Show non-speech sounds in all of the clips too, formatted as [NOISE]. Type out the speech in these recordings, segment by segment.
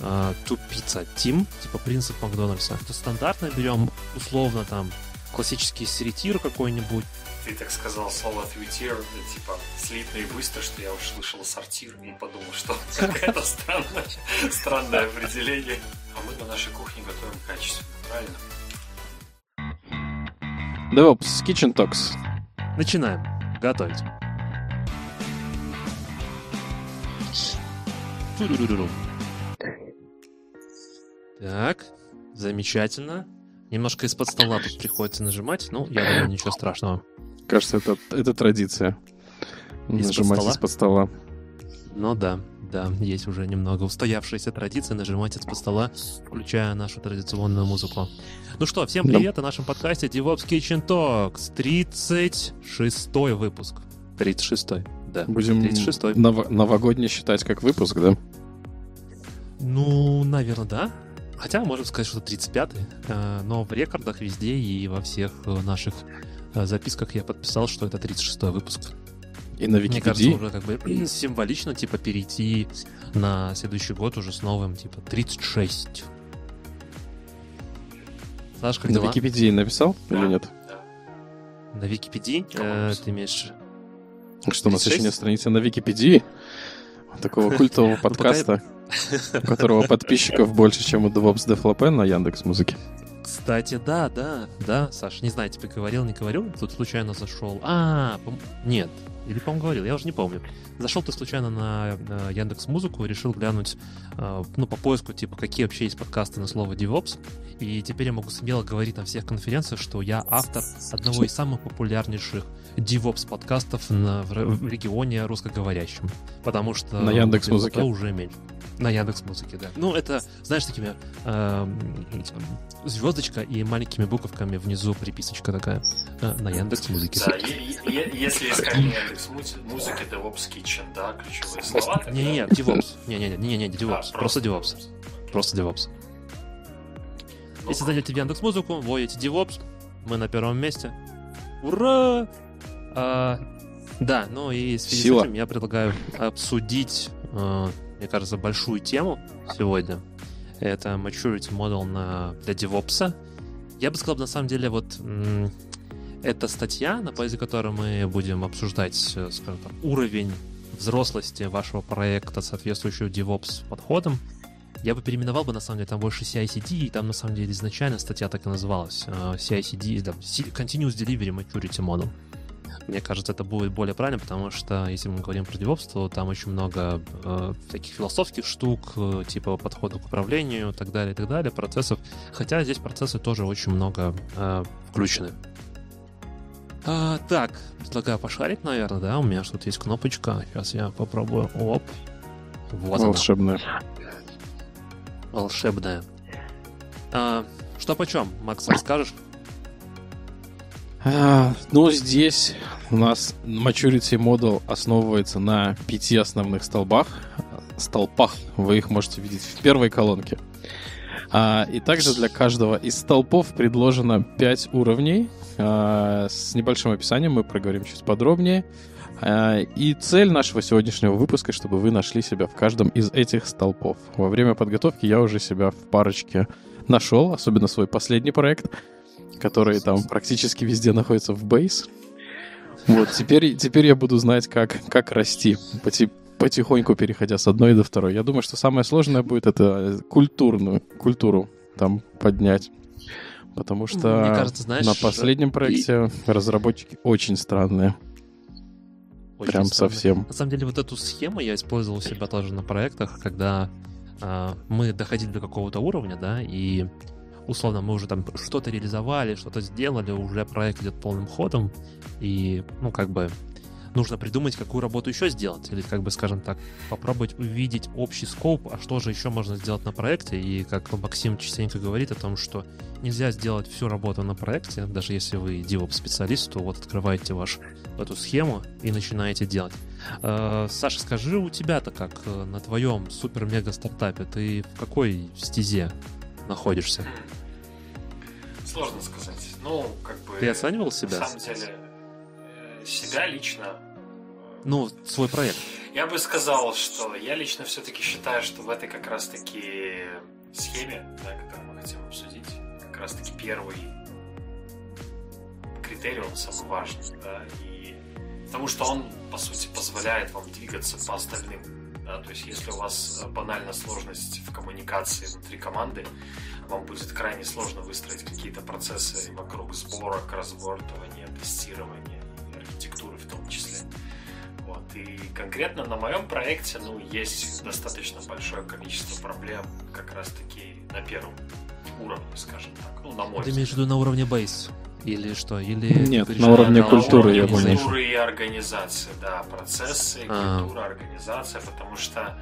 э, Two Pizza Team, типа принцип Макдональдса. То стандартно берем условно там классический серитир какой-нибудь. Ты так сказал слово твитир, типа слитно и быстро, что я уж слышал сортир и подумал, что [LAUGHS] какое-то странное, странное определение. А мы на нашей кухне готовим качественно, правильно? DevOps Kitchen Talks. Начинаем. Готовить. Так, замечательно. Немножко из-под стола тут приходится нажимать, ну, я думаю, ничего страшного. Кажется, это, это традиция. Из-под нажимать стола? из-под стола. Ну да, да, есть уже немного устоявшаяся традиция нажимать из-под стола, включая нашу традиционную музыку. Ну что, всем Да. привет о нашем подкасте DevOps Kitchen Talks, 36-й выпуск. 36-й, да. Будем 36-й. ново- новогодний считать как выпуск, да? Ну, наверное, да. Хотя, можно сказать, что 35-й. Э, Но в рекордах везде и во всех э, наших э, записках я подписал, что это 36-й выпуск. И на Мне кажется, Википедии. уже как бы [CLEARS THROAT] символично, типа, перейти на следующий год уже с новым, типа, 36. Саш, как на дела? Википедии написал или нет? Да. На Википедии? Э, ты имеешь... Что у нас 36? еще нет страницы на Википедии? Такого культового [LAUGHS] пока подкаста, у которого подписчиков больше, чем у DevOps DevLP на Яндекс Музыке. Кстати, да, да, да, Саш, не знаю, тебе говорил, не говорил, тут случайно зашел. А, пом- нет, или, по-моему, говорил, я уже не помню. Зашел ты случайно на Яндекс Музыку, решил глянуть, э, ну, по поиску, типа, какие вообще есть подкасты на слово DevOps. И теперь я могу смело говорить на всех конференциях, что я автор одного из самых популярнейших DevOps подкастов на- в, в регионе русскоговорящем. Потому что... На Яндекс.Музыке. DevOps уже меньше. На Яндекс Музыке, да. Ну, это, знаешь, такими эм, звездочка и маленькими буковками внизу приписочка такая э, на Яндекс Музыке. Да, если искать на Яндекс музыки, DevOps Kitchen, да, ключевые слова. Не, не, DevOps. Не, не, не, не, DevOps. А, Просто DevOps. Просто DevOps. Если зайдете в Яндекс Музыку, вводите DevOps, мы на первом месте. Ура! А, да, ну и в связи Сила. с этим я предлагаю обсудить, э, мне кажется, большую тему сегодня. Это maturity model на, для DevOps. Я бы сказал, на самом деле, вот эта статья, на базе которой мы будем обсуждать, э, скажем так, уровень взрослости вашего проекта, соответствующего DevOps подходам, я бы переименовал бы, на самом деле, там больше CI-CD, и там, на самом деле, изначально статья так и называлась. э, CI-CD, C- Continuous Delivery Maturity Model. Мне кажется, это будет более правильно, потому что, если мы говорим про DevOps, то там очень много э, всяких философских штук, э, типа подхода к управлению и так далее, и так далее, процессов. Хотя здесь процессы тоже очень много э, включены. А, так, предлагаю пошарить, наверное, да? У меня что-то есть кнопочка. Сейчас я попробую. Оп. Вот она Волшебная. волшебная. А, что почем, Макс, расскажешь? А, ну, здесь у нас Maturity Model основывается на пяти основных столбах. Столпах. Вы их можете видеть в первой колонке. А, и также для каждого из столпов предложено 5 уровней. А, с небольшим описанием мы проговорим чуть подробнее. И цель нашего сегодняшнего выпуска, чтобы вы нашли себя в каждом из этих столпов. Во время подготовки я уже себя в парочке нашел, особенно свой последний проект, который там практически везде находится в бейс. Вот, теперь, теперь я буду знать, как, как расти, поти- потихоньку переходя с одной до второй. Я думаю, что самое сложное будет это культурную, культуру там поднять. Потому что Мне кажется, знаешь, на последнем проекте разработчики очень странные. Очень прям странно. совсем. На самом деле, вот эту схему я использовал у себя тоже на проектах, когда а, мы доходили до какого-то уровня, да, и условно мы уже там что-то реализовали, что-то сделали, уже проект идет полным ходом, и, ну, как бы нужно придумать, какую работу еще сделать, или, как бы, скажем так, попробовать увидеть общий скоп, а что же еще можно сделать на проекте, и как Максим частенько говорит о том, что нельзя сделать всю работу на проекте, даже если вы DevOps-специалист, то вот открываете ваш эту схему и начинаете делать. Э, Саша, скажи, у тебя-то как э, на твоем супер-мега-стартапе, ты в какой стезе находишься? Сложно сказать. Ну, как бы... Ты оценивал себя? На самом деле, э, себя лично... Ну, свой проект. Я бы сказал, что я лично все-таки считаю, что в этой как раз-таки схеме, да, которую мы хотим обсудить, как раз-таки первый критерий, он самый важный, да, и потому что он, по сути, позволяет вам двигаться по остальным, да, то есть если у вас банальная сложность в коммуникации внутри команды, вам будет крайне сложно выстроить какие-то процессы вокруг сборок, разбортывания, тестирования, архитектуры в том числе. Вот. И конкретно на моем проекте ну, есть достаточно большое количество проблем как раз-таки на первом уровне, скажем так. Ну, на мой Ты имеешь в виду на уровне бейс? Или что? Или Нет, на уровне на культуры, уровне я понял. культуры и организации, да, процессы, А. культура, организация, потому что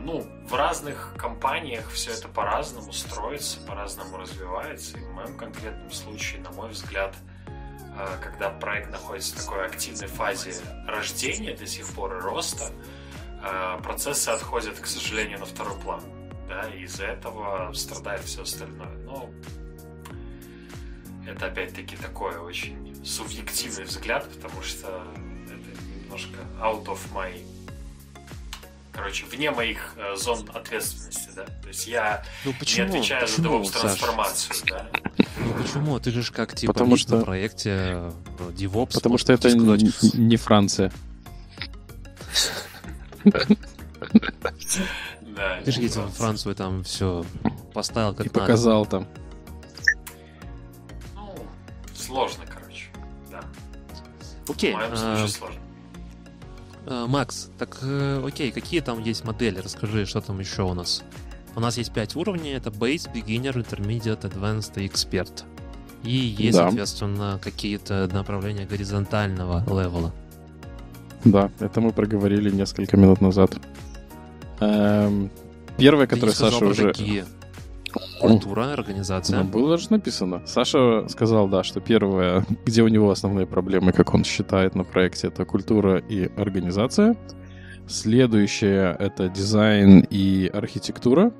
ну, в разных компаниях все это по-разному строится, по-разному развивается. И в моем конкретном случае, на мой взгляд, э, когда проект находится в такой активной фазе рождения до сих пор и роста, э, процессы отходят, к сожалению, на второй план. Да, и из-за этого страдает все остальное. Но это опять-таки такой очень субъективный взгляд, потому что это немножко out of my короче, вне моих э, зон ответственности, да. То есть я Ну не почему? отвечаю за почему, DevOps Саш? трансформацию, да. Ну почему? Ты же ж как типа Потому что- на проекте э, DevOps. Потому что это хочешь сказать, н- не Франция. Да, Ты же не ездил Франция. Францию, и там все поставил как И надо. показал там. Ну, сложно, короче, да. Окей, В моем а, случае сложно. А, Макс, так э, окей, какие там есть модели? Расскажи, что там еще у нас. У нас есть пять уровней, это Base, Beginner, Intermediate, Advanced и Expert. И есть, Да. соответственно, какие-то направления горизонтального левела. Да, это мы проговорили несколько минут назад. Эм, Первое, которое Саша уже... какие. Культура, организация. Ну, было же написано. Саша сказал, да, что первое, где у него основные проблемы, как он считает на проекте, это культура и организация. Следующее — это дизайн и архитектура.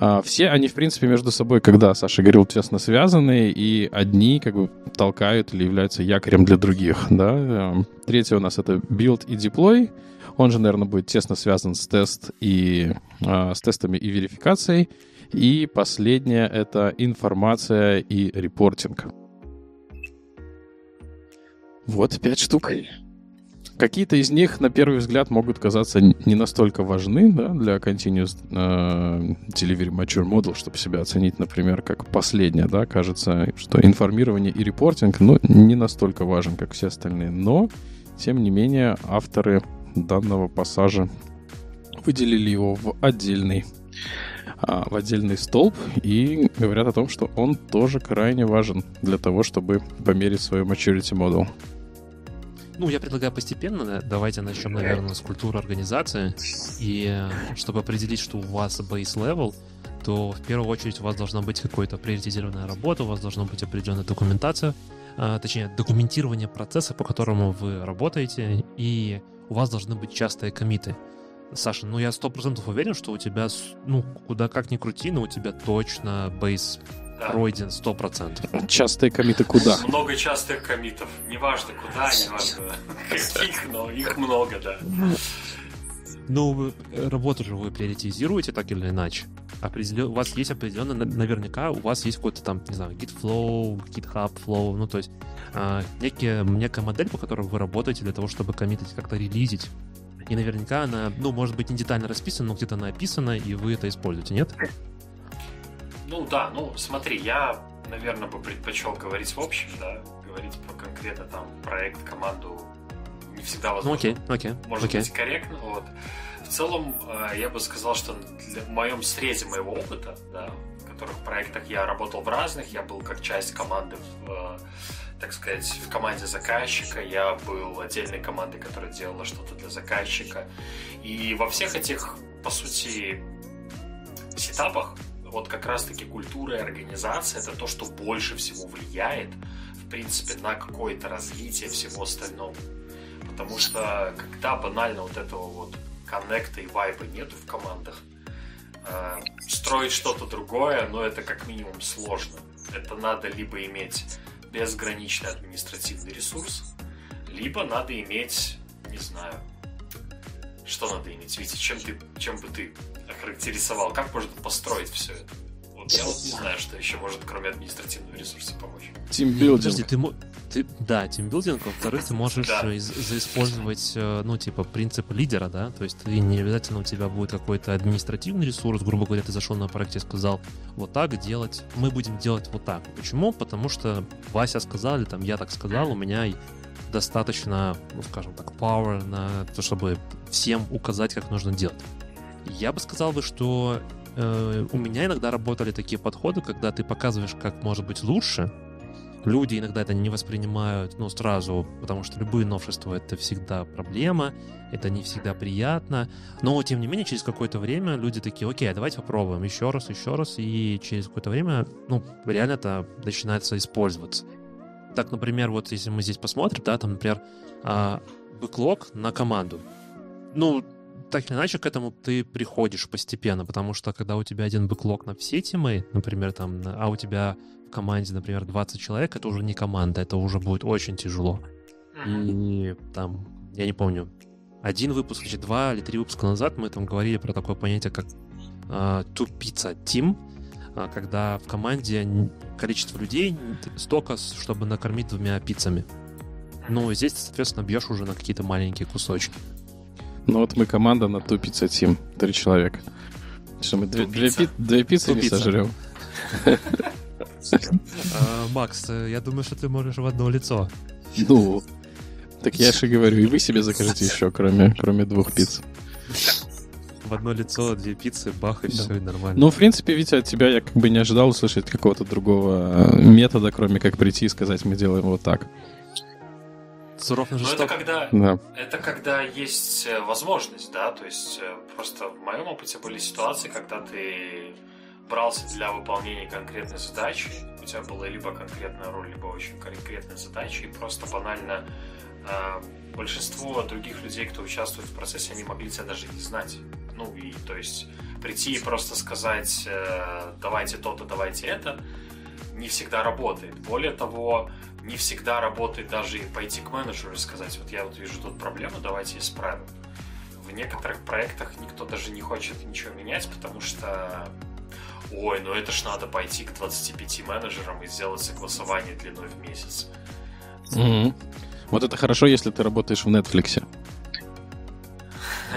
А, все они, в принципе, между собой, когда Саша говорил, тесно связаны, и одни как бы толкают или являются якорем для других, да. Эм, Третье у нас это build и deploy. Он же, наверное, будет тесно связан с тест и а, с тестами и верификацией. И последнее — это информация и репортинг. Вот пять штук. Какие-то из них, на первый взгляд, могут казаться не настолько важны да, для Continuous э, Delivery Mature Model, чтобы себя оценить, например, как последнее. Да, кажется, что информирование и репортинг ну, не настолько важен, как все остальные. Но, тем не менее, авторы данного пассажа выделили его в отдельный в отдельный столб и говорят о том, что он тоже крайне важен для того, чтобы померить свою maturity model. Ну, я предлагаю постепенно. да. Давайте начнем, наверное, с культуры организации. И э, чтобы определить, что у вас base level, то в первую очередь у вас должна быть какая-то приоритизированная работа, у вас должна быть определенная документация, а, точнее, документирование процесса, по которому вы работаете, и у вас должны быть частые комиты. Саша, ну я сто процентов уверен, что у тебя, ну, куда как ни крути, но у тебя точно бейс Да. пройден сто процентов. [LAUGHS] Частые комиты куда? Много частых комитов. Неважно куда, неважно [LAUGHS] каких, но их много, да. Ну, э, работу же вы приоритизируете так или иначе. Определен- У вас есть определенно, на- наверняка, у вас есть какой-то там, не знаю, Git Flow, GitHub Flow, ну, то есть а, некие, некая модель, по которой вы работаете для того, чтобы коммитить, как-то релизить. И наверняка она, ну, может быть, не детально расписана, но где-то она описана, и вы это используете, нет? Ну да, ну смотри, я, наверное, бы предпочел говорить в общем, да, говорить про конкретно там проект, команду не всегда Ну, возможно. окей, окей, может окей. быть корректно. Вот. В целом, э, я бы сказал, что в моем срезе моего опыта, да, в которых проектах я работал в разных, я был как часть команды, в, э, так сказать, в команде заказчика, я был отдельной командой, которая делала что-то для заказчика. И во всех этих, по сути, сетапах, вот как раз-таки культура и организация это то, что больше всего влияет, в принципе, на какое-то развитие всего остального. Потому что когда банально вот этого вот коннекта и вайба нету в командах, э, строить что-то другое, но это как минимум сложно. Это надо либо иметь безграничный административный ресурс, либо надо иметь, не знаю, Что надо иметь? Витя, чем, ты, чем бы ты охарактеризовал? Как можно построить все это? Вот я вот не знаю, что еще может, кроме административного ресурса, помочь. Тимбилдинг. Подожди, ты, ты, да, тимбилдинг, во-вторых, ты можешь да. заиспользовать, э, ну, типа, принцип лидера, да, то есть ты не обязательно у тебя будет какой-то административный ресурс, грубо говоря, ты зашел на проект и сказал, вот так делать, мы будем делать вот так. Почему? Потому что Вася сказал, или там я так сказал, у меня достаточно, ну, скажем так, power на то, чтобы всем указать, как нужно делать. Я бы сказал бы, что э, у меня иногда работали такие подходы, когда ты показываешь, как может быть лучше. Люди иногда это не воспринимают, ну, сразу, потому что любые новшества — это всегда проблема, это не всегда приятно. Но, тем не менее, через какое-то время люди такие, окей, а давайте попробуем еще раз, еще раз, и через какое-то время, ну, реально это начинается использоваться. Так, например, вот если мы здесь посмотрим, да, там, например, а, бэклог на команду. Ну, так или иначе к этому ты приходишь постепенно, потому что когда у тебя один бэклог на все темы, например, там, а у тебя команде, например, 20 человек, это уже не команда, это уже будет очень тяжело. И там, я не помню, один выпуск, или два или три выпуска назад мы там говорили про такое понятие, как pizza team, uh, когда в команде количество людей столько, чтобы накормить двумя пиццами. Ну, здесь ты, соответственно, бьешь уже на какие-то маленькие кусочки. Ну вот мы команда на ту пицца тим. Три человека. Что мы две, две, пи- две пиццы не сожрем? [LAUGHS] А, Макс, э, я думаю, что ты можешь в одно лицо. Ну, так я же говорю, и вы себе закажите еще, кроме, кроме двух пиц. В одно лицо, две пиццы, бах, и да. все, и нормально. Ну, в принципе, Витя, от тебя я как бы не ожидал услышать какого-то другого э, метода, кроме как прийти и сказать, мы делаем вот так. Суров на Но это когда, да. это когда есть э, возможность, да, то есть просто в моем опыте были ситуации, когда ты брался для выполнения конкретной задачи, у тебя была либо конкретная роль, либо очень конкретная задача, и просто банально э, большинство других людей, кто участвует в процессе, они могли тебя даже не знать. Ну и то есть прийти и просто сказать, э, давайте то-то, давайте это, не всегда работает. Более того, не всегда работает даже и пойти к менеджеру и сказать, вот я вот вижу тут проблему, давайте исправим. В некоторых проектах никто даже не хочет ничего менять, потому что ой, ну это ж надо пойти к 25 менеджерам и сделать согласование длиной в месяц. Mm-hmm. Вот это хорошо, если ты работаешь в Netflix.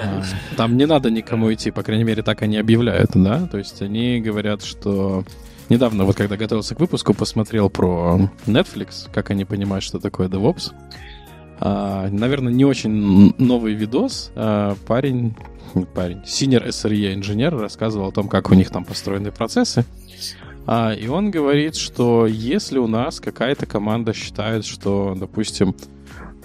А, там не надо никому идти, по крайней мере, так они объявляют, да? То есть они говорят, что недавно, вот когда готовился к выпуску, посмотрел про Netflix, как они понимают, что такое DevOps. А, наверное, не очень новый видос. А, парень, [LAUGHS] парень, senior SRE инженер рассказывал о том, как у них там построены процессы. А, и он говорит, что если у нас какая-то команда считает, что, допустим,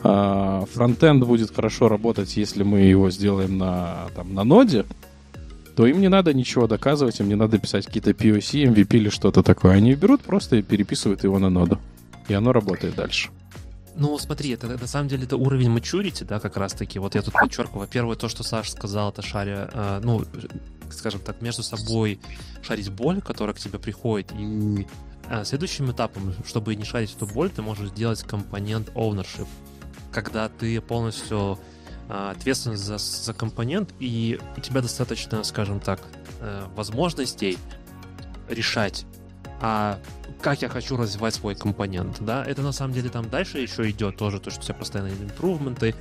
а, фронтенд будет хорошо работать, если мы его сделаем на, там, на ноде, то им не надо ничего доказывать, им не надо писать какие-то POC, MVP или что-то такое. Они берут просто и переписывают его на ноду. И оно работает дальше. Ну, смотри, это на самом деле это уровень maturity, да, как раз таки. Вот я тут подчеркиваю. Во-первых, то, что Саша сказал, это шаря, э, ну, скажем так, между собой шарить боль, которая к тебе приходит, и э, следующим этапом, чтобы не шарить эту боль, ты можешь сделать компонент ownership, когда ты полностью а, ответственность за, за компонент, и у тебя достаточно, скажем так, э, возможностей решать, а как я хочу развивать свой компонент, да, это на самом деле там дальше еще идет тоже, то, что у тебя постоянно импрувменты,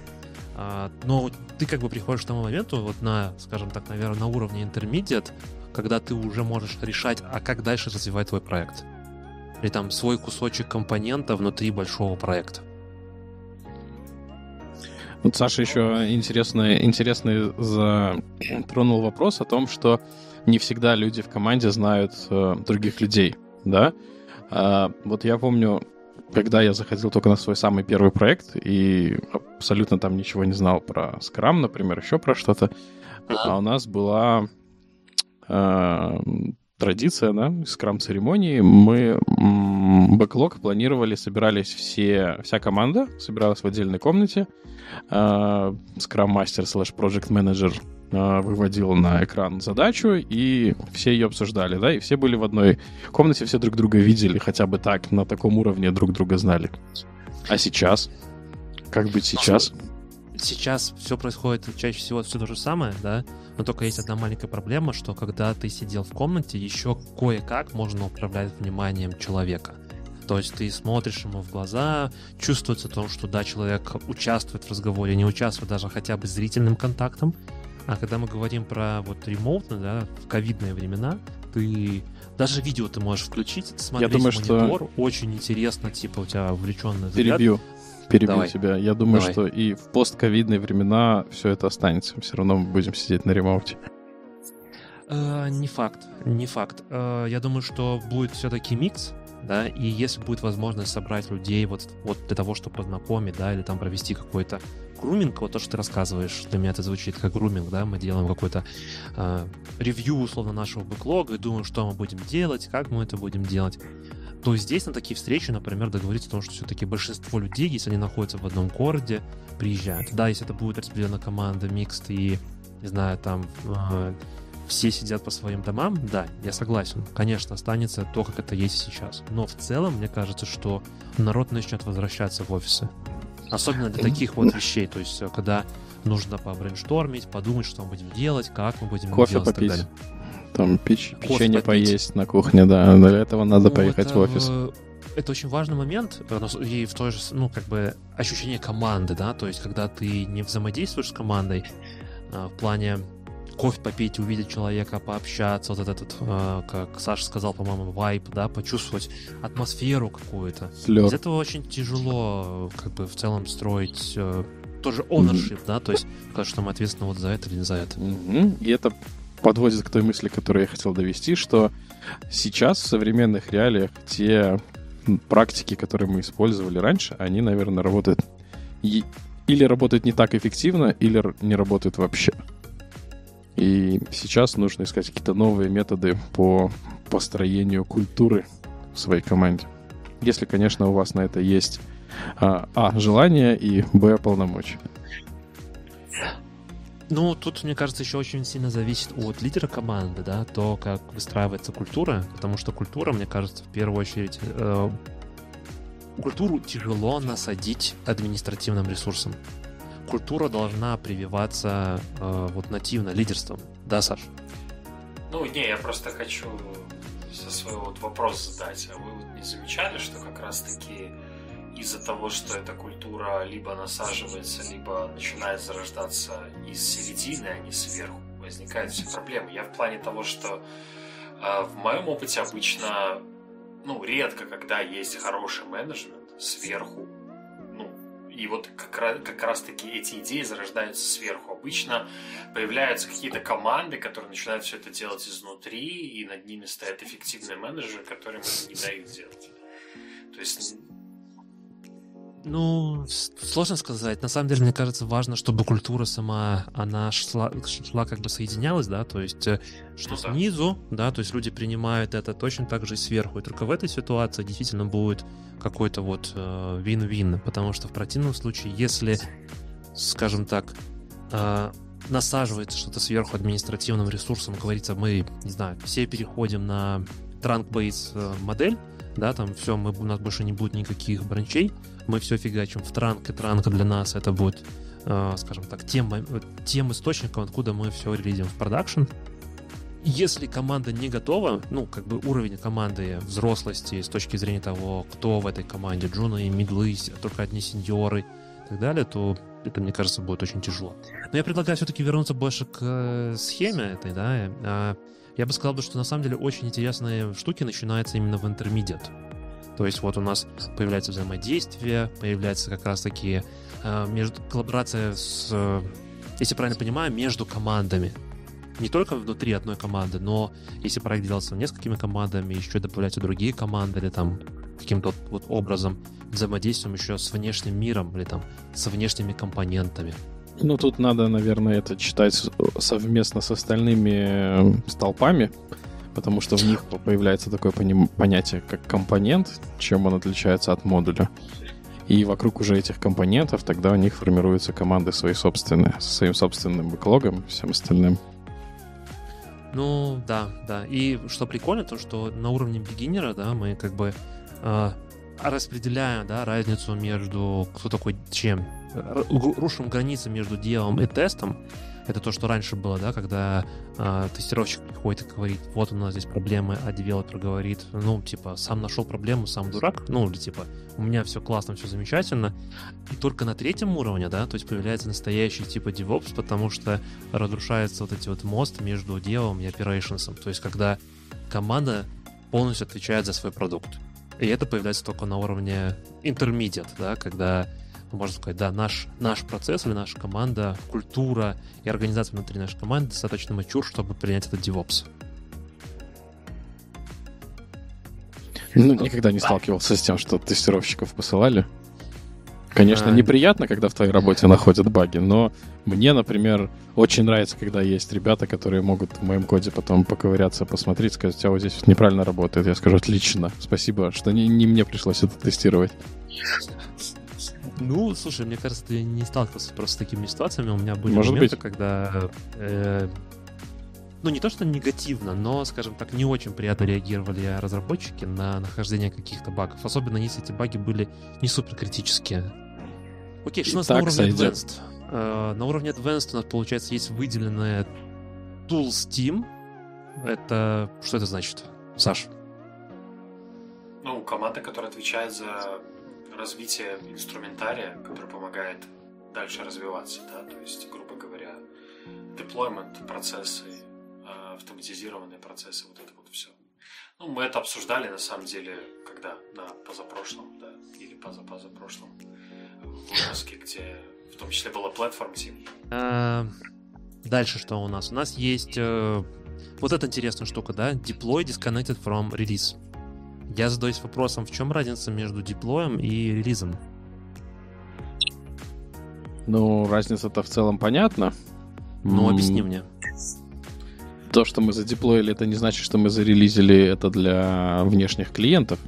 а, но ты как бы приходишь к тому моменту, вот на, скажем так, наверное, на уровне intermediate, когда ты уже можешь решать, а как дальше развивать твой проект. Или там свой кусочек компонента внутри большого проекта. Вот Саша еще интересный, интересный затронул вопрос о том, что не всегда люди в команде знают э, других людей, да? А, вот я помню, когда я заходил только на свой самый первый проект и абсолютно там ничего не знал про Scrum, например, еще про что-то, а у нас была э, традиция, да, скрам-церемонии. Мы бэклог планировали, собирались все, вся команда, собиралась в отдельной комнате. Скрам-мастер слэш проект менеджер выводил на экран задачу, и все ее обсуждали, да, и все были в одной комнате, все друг друга видели, хотя бы так, на таком уровне друг друга знали. А сейчас? Как быть сейчас? сейчас все происходит чаще всего все то же самое, да, но только есть одна маленькая проблема, что когда ты сидел в комнате, еще кое-как можно управлять вниманием человека. То есть ты смотришь ему в глаза, чувствуется то, что да, человек участвует в разговоре, не участвует даже хотя бы зрительным контактом. А когда мы говорим про вот ремоутно, да, в ковидные времена, ты даже видео ты можешь включить, смотреть Я думаю, монитор, что... очень интересно, типа у тебя увлеченный взгляд. Перебью. Перебью Давай. тебя. Я думаю, Давай. что и в постковидные времена все это останется. Все равно мы будем сидеть на ремоуте. Э, не факт, не факт. Э, я думаю, что будет все-таки микс, да, и если будет возможность собрать людей вот, вот для того, чтобы познакомить, да, или там провести какой-то груминг, вот то, что ты рассказываешь, для меня это звучит как груминг, да, мы делаем какой-то э, ревью, условно, нашего бэклога и думаем, что мы будем делать, как мы это будем делать, то здесь на такие встречи, например, договориться о том, что все-таки большинство людей, если они находятся в одном городе, приезжают. Да, если это будет распределена команда, микст и, не знаю, там э, все сидят по своим домам, да, я согласен. Конечно, останется то, как это есть сейчас. Но в целом, мне кажется, что народ начнет возвращаться в офисы. Особенно для таких вот вещей. То есть, э, когда нужно побрейнштормить, подумать, что мы будем делать, как мы будем Кофе делать и так попить. далее. Там печ- Кофе печенье попить. поесть на кухне, да. Для этого надо Ну, поехать это в офис. в- Это очень важный момент, э, и в той же, ну, как бы, ощущение команды, да, то есть, когда ты не взаимодействуешь с командой, а, в плане кофе попить, увидеть человека, пообщаться, вот этот, э, как Саша сказал, по-моему, вайп, да, почувствовать атмосферу какую-то. Из Слёт. этого очень тяжело, э, как бы, в целом строить э, тоже ownership, да, то есть, сказать, что мы ответственны вот за это или не за это. Мгм. И это подводит к той мысли, которую я хотел довести, что сейчас в современных реалиях те практики, которые мы использовали раньше, они, наверное, работают и- или работают не так эффективно, или не работают вообще. И сейчас нужно искать какие-то новые методы по построению культуры в своей команде. Если, конечно, у вас на это есть а, а желание и б полномочия. Ну, тут, мне кажется, еще очень сильно зависит от лидера команды, да, то, как выстраивается культура, потому что культура, мне кажется, в первую очередь, э, культуру тяжело насадить административным ресурсом. Культура должна прививаться э, вот нативно лидерством, да, Саш? Ну, не, я просто хочу со своего вот вопрос задать. А вы вот не замечали, что как раз-таки из-за того, что эта культура либо насаживается, либо начинает зарождаться из середины, а не сверху, возникают все проблемы. Я в плане того, что э, в моем опыте обычно, ну, редко, когда есть хороший менеджмент сверху, и вот как, раз, как раз-таки эти идеи зарождаются сверху. Обычно появляются какие-то команды, которые начинают все это делать изнутри, и над ними стоят эффективные менеджеры, которым это не дают делать. То есть Ну, сложно сказать. На самом деле, мне кажется, важно, чтобы культура сама, она шла, шла как бы соединялась, да, то есть, э, что Ну да. снизу, да, то есть люди принимают это точно так же и сверху. И только в этой ситуации действительно будет какой-то вот э, вин-вин, потому что в противном случае, если, скажем так, э, насаживается что-то сверху административным ресурсом, говорится, мы, не знаю, все переходим на транк-бейс э, модель, да, там все, мы, у нас больше не будет никаких бранчей, мы все фигачим в транк, и транк для нас это будет, э, скажем так, тем, э, тем источником, откуда мы все релизим в продакшн. Если команда не готова, ну, как бы уровень команды взрослости с точки зрения того, кто в этой команде, джуны, мидлы, только одни сеньоры и так далее, то это, мне кажется, будет очень тяжело. Но я предлагаю все-таки вернуться больше к э, схеме этой, да. А, Я бы сказал, что на самом деле очень интересные штуки начинаются именно в интермедиат. То есть вот у нас появляется взаимодействие, появляется как раз-таки э, между, коллаборация с, э, если правильно понимаю, между командами. Не только внутри одной команды, но если проект делался несколькими командами, еще добавляются другие команды или там каким-то вот образом взаимодействуем еще с внешним миром или там с внешними компонентами. Ну, тут надо, наверное, это читать совместно с остальными э, столпами, потому что в них по- появляется такое понятие, как компонент, чем он отличается от модуля. И вокруг уже этих компонентов тогда у них формируются команды свои собственные, со своим собственным бэклогом и всем остальным. Ну, да, да. И что прикольно, то, что на уровне бигинера, да, мы как бы э, распределяем, да, разницу между кто такой чем рушим границы между делом и тестом, это то, что раньше было, да, когда э, тестировщик приходит и говорит, вот у нас здесь проблемы, а девелопер говорит, ну, типа, сам нашел проблему, сам дурак, ну, или типа, у меня все классно, все замечательно. И только на третьем уровне, да, то есть появляется настоящий типа DevOps, потому что разрушается вот эти вот мост между делом и operations. То есть когда команда полностью отвечает за свой продукт. И это появляется только на уровне intermediate, да, когда можно сказать, да, наш, наш процесс или наша команда, культура и организация внутри нашей команды достаточно мачур, чтобы принять этот DevOps. Ну, никогда не сталкивался с тем, что тестировщиков посылали. Конечно, а, неприятно, когда в твоей работе находят баги, но мне, например, очень нравится, когда есть ребята, которые могут в моем коде потом поковыряться, посмотреть, сказать, у тебя вот здесь вот неправильно работает. Я скажу, отлично, спасибо, что не, не мне пришлось это тестировать. Ну, слушай, мне кажется, ты не сталкивался просто с такими ситуациями. У меня были Может моменты, быть. когда э, ну не то что негативно, но, скажем так, не очень приятно реагировали разработчики на нахождение каких-то багов, особенно если эти баги были не супер критические. Окей, что у нас на уровне сойдет. Advanced? Uh, на уровне Advanced у нас, получается, есть выделенная Tools Team. Это... Что это значит, Саш? Ну, команда, которая отвечает за развитие инструментария, который помогает дальше развиваться, да, то есть, грубо говоря, deployment процессы, а, автоматизированные процессы, вот это вот все. Ну, мы это обсуждали, на самом деле, когда, на позапрошлом, да, или позапозапрошлом выпуске, где в том числе была платформа Team. А, дальше что у нас? У нас есть э, вот эта интересная штука, да, deploy disconnected from release. Я задаюсь вопросом, в чем разница между деплоем и релизом? Ну, разница-то в целом понятна. Ну, объясни мне. То, что мы задеплоили, это не значит, что мы зарелизили это для внешних клиентов.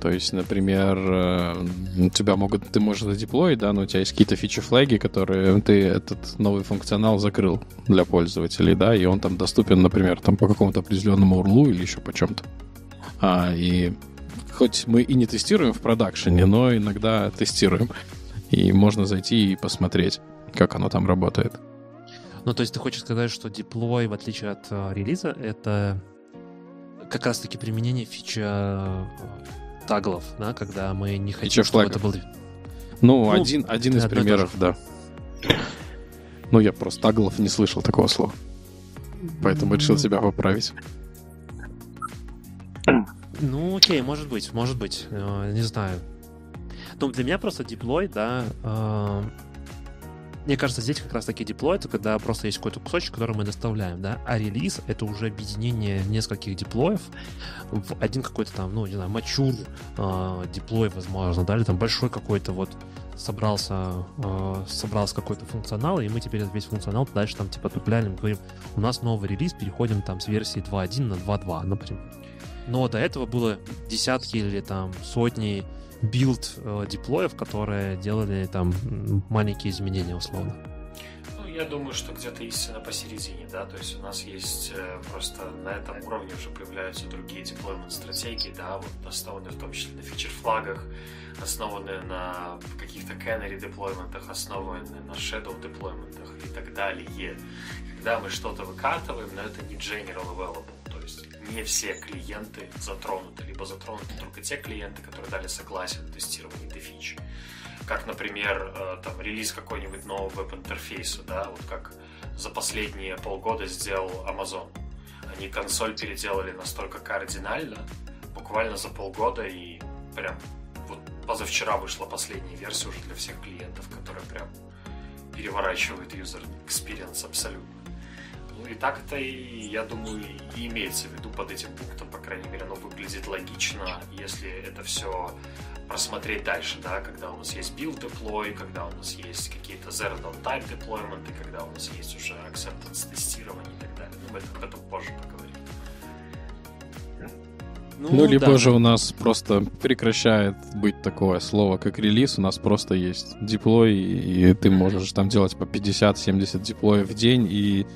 То есть, например, э, у тебя могут, ты можешь задеплоить, да, но у тебя есть какие-то фичи-флаги, которые ты этот новый функционал закрыл для пользователей, да, и он там доступен, например, там по какому-то определенному урлу или еще по чем-то. А, и хоть мы и не тестируем в продакшене, но иногда тестируем. И можно зайти и посмотреть, как оно там работает. Ну, то есть ты хочешь сказать, что деплой, в отличие от э, релиза, это как раз-таки применение фича э, таглов, да, когда мы не хотим, чтобы это был... Ну, ну один, один из примеров, да. Ну, я просто таглов не слышал такого слова. Поэтому решил себя поправить. Ну, окей, может быть, может быть, э, не знаю. Ну, для меня просто диплой, да, э, мне кажется, здесь как раз-таки диплой, это когда просто есть какой-то кусочек, который мы доставляем, да, а релиз — это уже объединение нескольких диплоев в один какой-то там, ну, не знаю, мачур э, диплой, возможно, да, или там большой какой-то вот собрался, э, собрался какой-то функционал, и мы теперь весь функционал дальше там типа тупляем, говорим, у нас новый релиз, переходим там с версии 2.1 на 2.2, например. Но до этого было десятки или там сотни build э, диплоев, которые делали там маленькие изменения условно. Ну, я думаю, что где-то истина посередине, да, то есть у нас есть э, просто на этом уровне уже появляются другие deployment стратегии, да, вот основанные в том числе на feature- флагах, основанные на каких-то canary деплойментах, основанные на shadow деплойментах и так далее. Когда мы что-то выкатываем, но это не general available не все клиенты затронуты, либо затронуты только те клиенты, которые дали согласие на тестирование этой фичи. Как, например, э, там, релиз какой-нибудь нового веб-интерфейса, да, вот как за последние полгода сделал Amazon. Они консоль переделали настолько кардинально, буквально за полгода, и прям вот позавчера вышла последняя версия уже для всех клиентов, которая прям переворачивает user experience абсолютно. Ну и так это и, я думаю, и имеется в виду под этим пунктом, по крайней мере, оно выглядит логично, если это все просмотреть дальше, да, когда у нас есть build deploy, когда у нас есть какие-то zero type deployment, и когда у нас есть уже acceptance тестирование и так далее. Но мы об этом позже поговорим. Ну, ну либо да. же у нас просто прекращает быть такое слово, как релиз, у нас просто есть деплой, и ты можешь там делать по 50-70 деплоев в день, и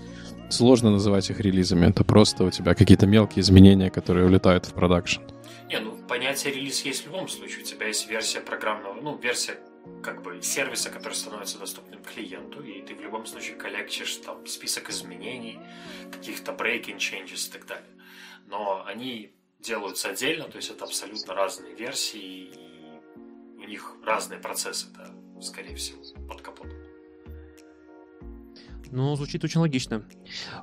сложно называть их релизами. Это просто у тебя какие-то мелкие изменения, которые улетают в продакшн. Не, ну понятие релиз есть в любом случае. У тебя есть версия программного, ну, версия как бы сервиса, который становится доступным клиенту, и ты в любом случае коллекчишь там список изменений, каких-то breaking changes и так далее. Но они делаются отдельно, то есть это абсолютно разные версии, и у них разные процессы, да, скорее всего, под капотом. Ну, звучит очень логично.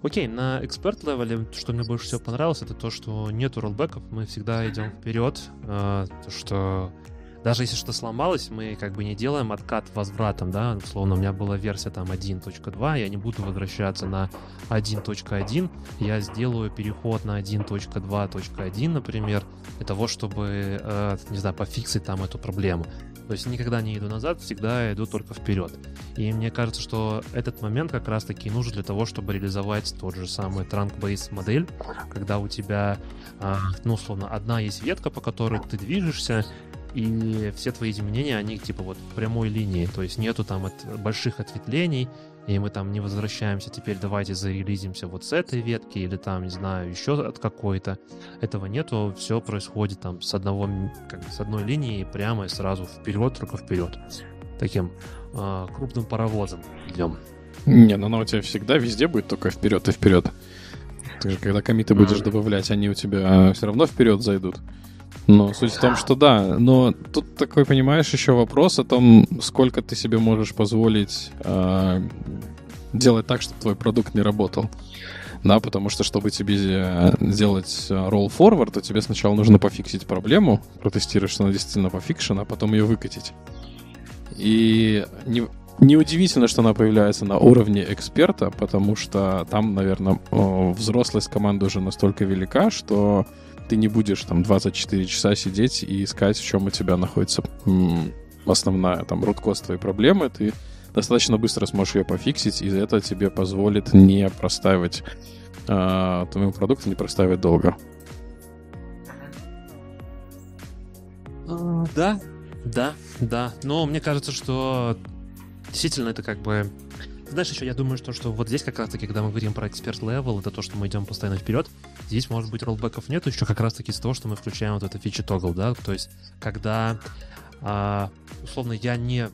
Окей, на эксперт левеле, что мне больше всего понравилось, это то, что нету роллбеков, мы всегда идем вперед, э, то, что даже если что сломалось, мы как бы не делаем откат возвратом, да, условно, у меня была версия там 1.2, я не буду возвращаться на 1.1, я сделаю переход на 1.2.1, например, для того, чтобы, э, не знаю, пофиксить там эту проблему. То есть никогда не иду назад, всегда иду только вперед. И мне кажется, что этот момент как раз-таки нужен для того, чтобы реализовать тот же самый trunk-based модель, когда у тебя, а, ну, условно, одна есть ветка, по которой ты движешься, и все твои изменения, они типа вот в прямой линии, то есть нету там от больших ответвлений, и мы там не возвращаемся, теперь давайте зарелизимся вот с этой ветки, или там, не знаю, еще от какой-то. Этого нету, все происходит там с одного, как бы с одной линии прямо и сразу вперед, только вперед. Таким э, крупным паровозом идем. Не, ну она у тебя всегда везде будет только вперед и вперед. Ты же когда комиты будешь добавлять, они у тебя все равно вперед зайдут. Но суть в том, что да, но тут такой, понимаешь, еще вопрос о том, сколько ты себе можешь позволить э, делать так, чтобы твой продукт не работал. Да, потому что, чтобы тебе сделать roll forward, то тебе сначала нужно пофиксить проблему, протестировать, что она действительно пофикшена, а потом ее выкатить. И не, неудивительно, что она появляется на уровне эксперта, потому что там, наверное, взрослость команды уже настолько велика, что ты не будешь там 24 часа сидеть и искать, в чем у тебя находится основная там руткост твоей проблемы. Ты достаточно быстро сможешь ее пофиксить, и это тебе позволит не простаивать э, твоему продукту, не простаивать долго. А, да, да, да. Но мне кажется, что действительно это как бы знаешь, еще я думаю, что, что вот здесь как раз-таки, когда мы говорим про expert level, это то, что мы идем постоянно вперед, здесь, может быть, роллбеков нет, еще как раз-таки из того, что мы включаем вот это feature toggle, да, то есть когда, а, условно, я не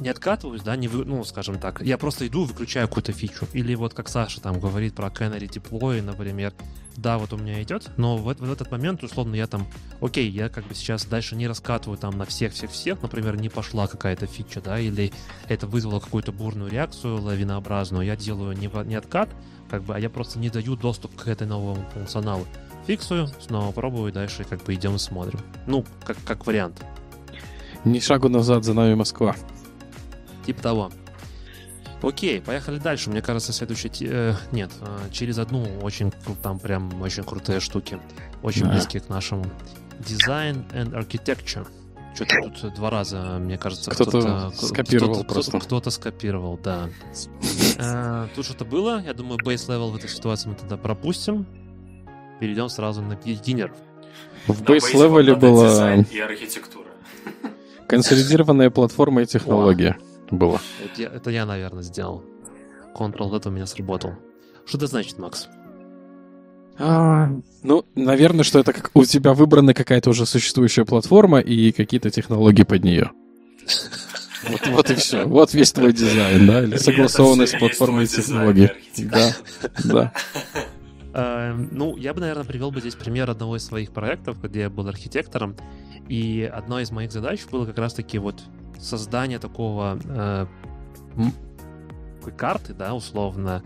не откатываюсь, да, не вы, ну, скажем так, я просто иду, выключаю какую-то фичу. Или вот как Саша там говорит про Canary Deploy, например, да, вот у меня идет, но в, в этот момент, условно, я там, окей, я как бы сейчас дальше не раскатываю там на всех-всех-всех, например, не пошла какая-то фича, да, или это вызвало какую-то бурную реакцию лавинообразную, я делаю не, не откат, как бы, а я просто не даю доступ к этой новому функционалу. Фиксую, снова пробую, дальше как бы идем и смотрим. Ну, как, как вариант. Ни шагу назад, за нами Москва. Типа того. Окей, поехали дальше. Мне кажется, следующий... Э, нет, э, через одну очень... Там прям очень крутые штуки. Очень да. близкие к нашему. Design and Architecture. Что-то тут два раза, мне кажется, кто-то, кто-то скопировал кто-то, просто. Кто-то, кто-то скопировал, да. э, тут что-то было. Я думаю, base level в этой ситуации мы тогда пропустим. Перейдем сразу на beginner. В base level было... И архитектура. Консолидированная платформа и технология. Wow было. Это я, это я, наверное, сделал. Ctrl-Z у меня сработал. Что это значит, Макс? А, ну, наверное, что это как у тебя выбрана какая-то уже существующая платформа и какие-то технологии под нее. Вот, вот и все. Вот весь твой дизайн, да? Или согласованность платформы и технологий. Да, да. [LAUGHS] Эм, ну, я бы, наверное, привел бы здесь пример одного из своих проектов, где я был архитектором. И одной из моих задач было как раз-таки вот создание такого э, карты, да, условно,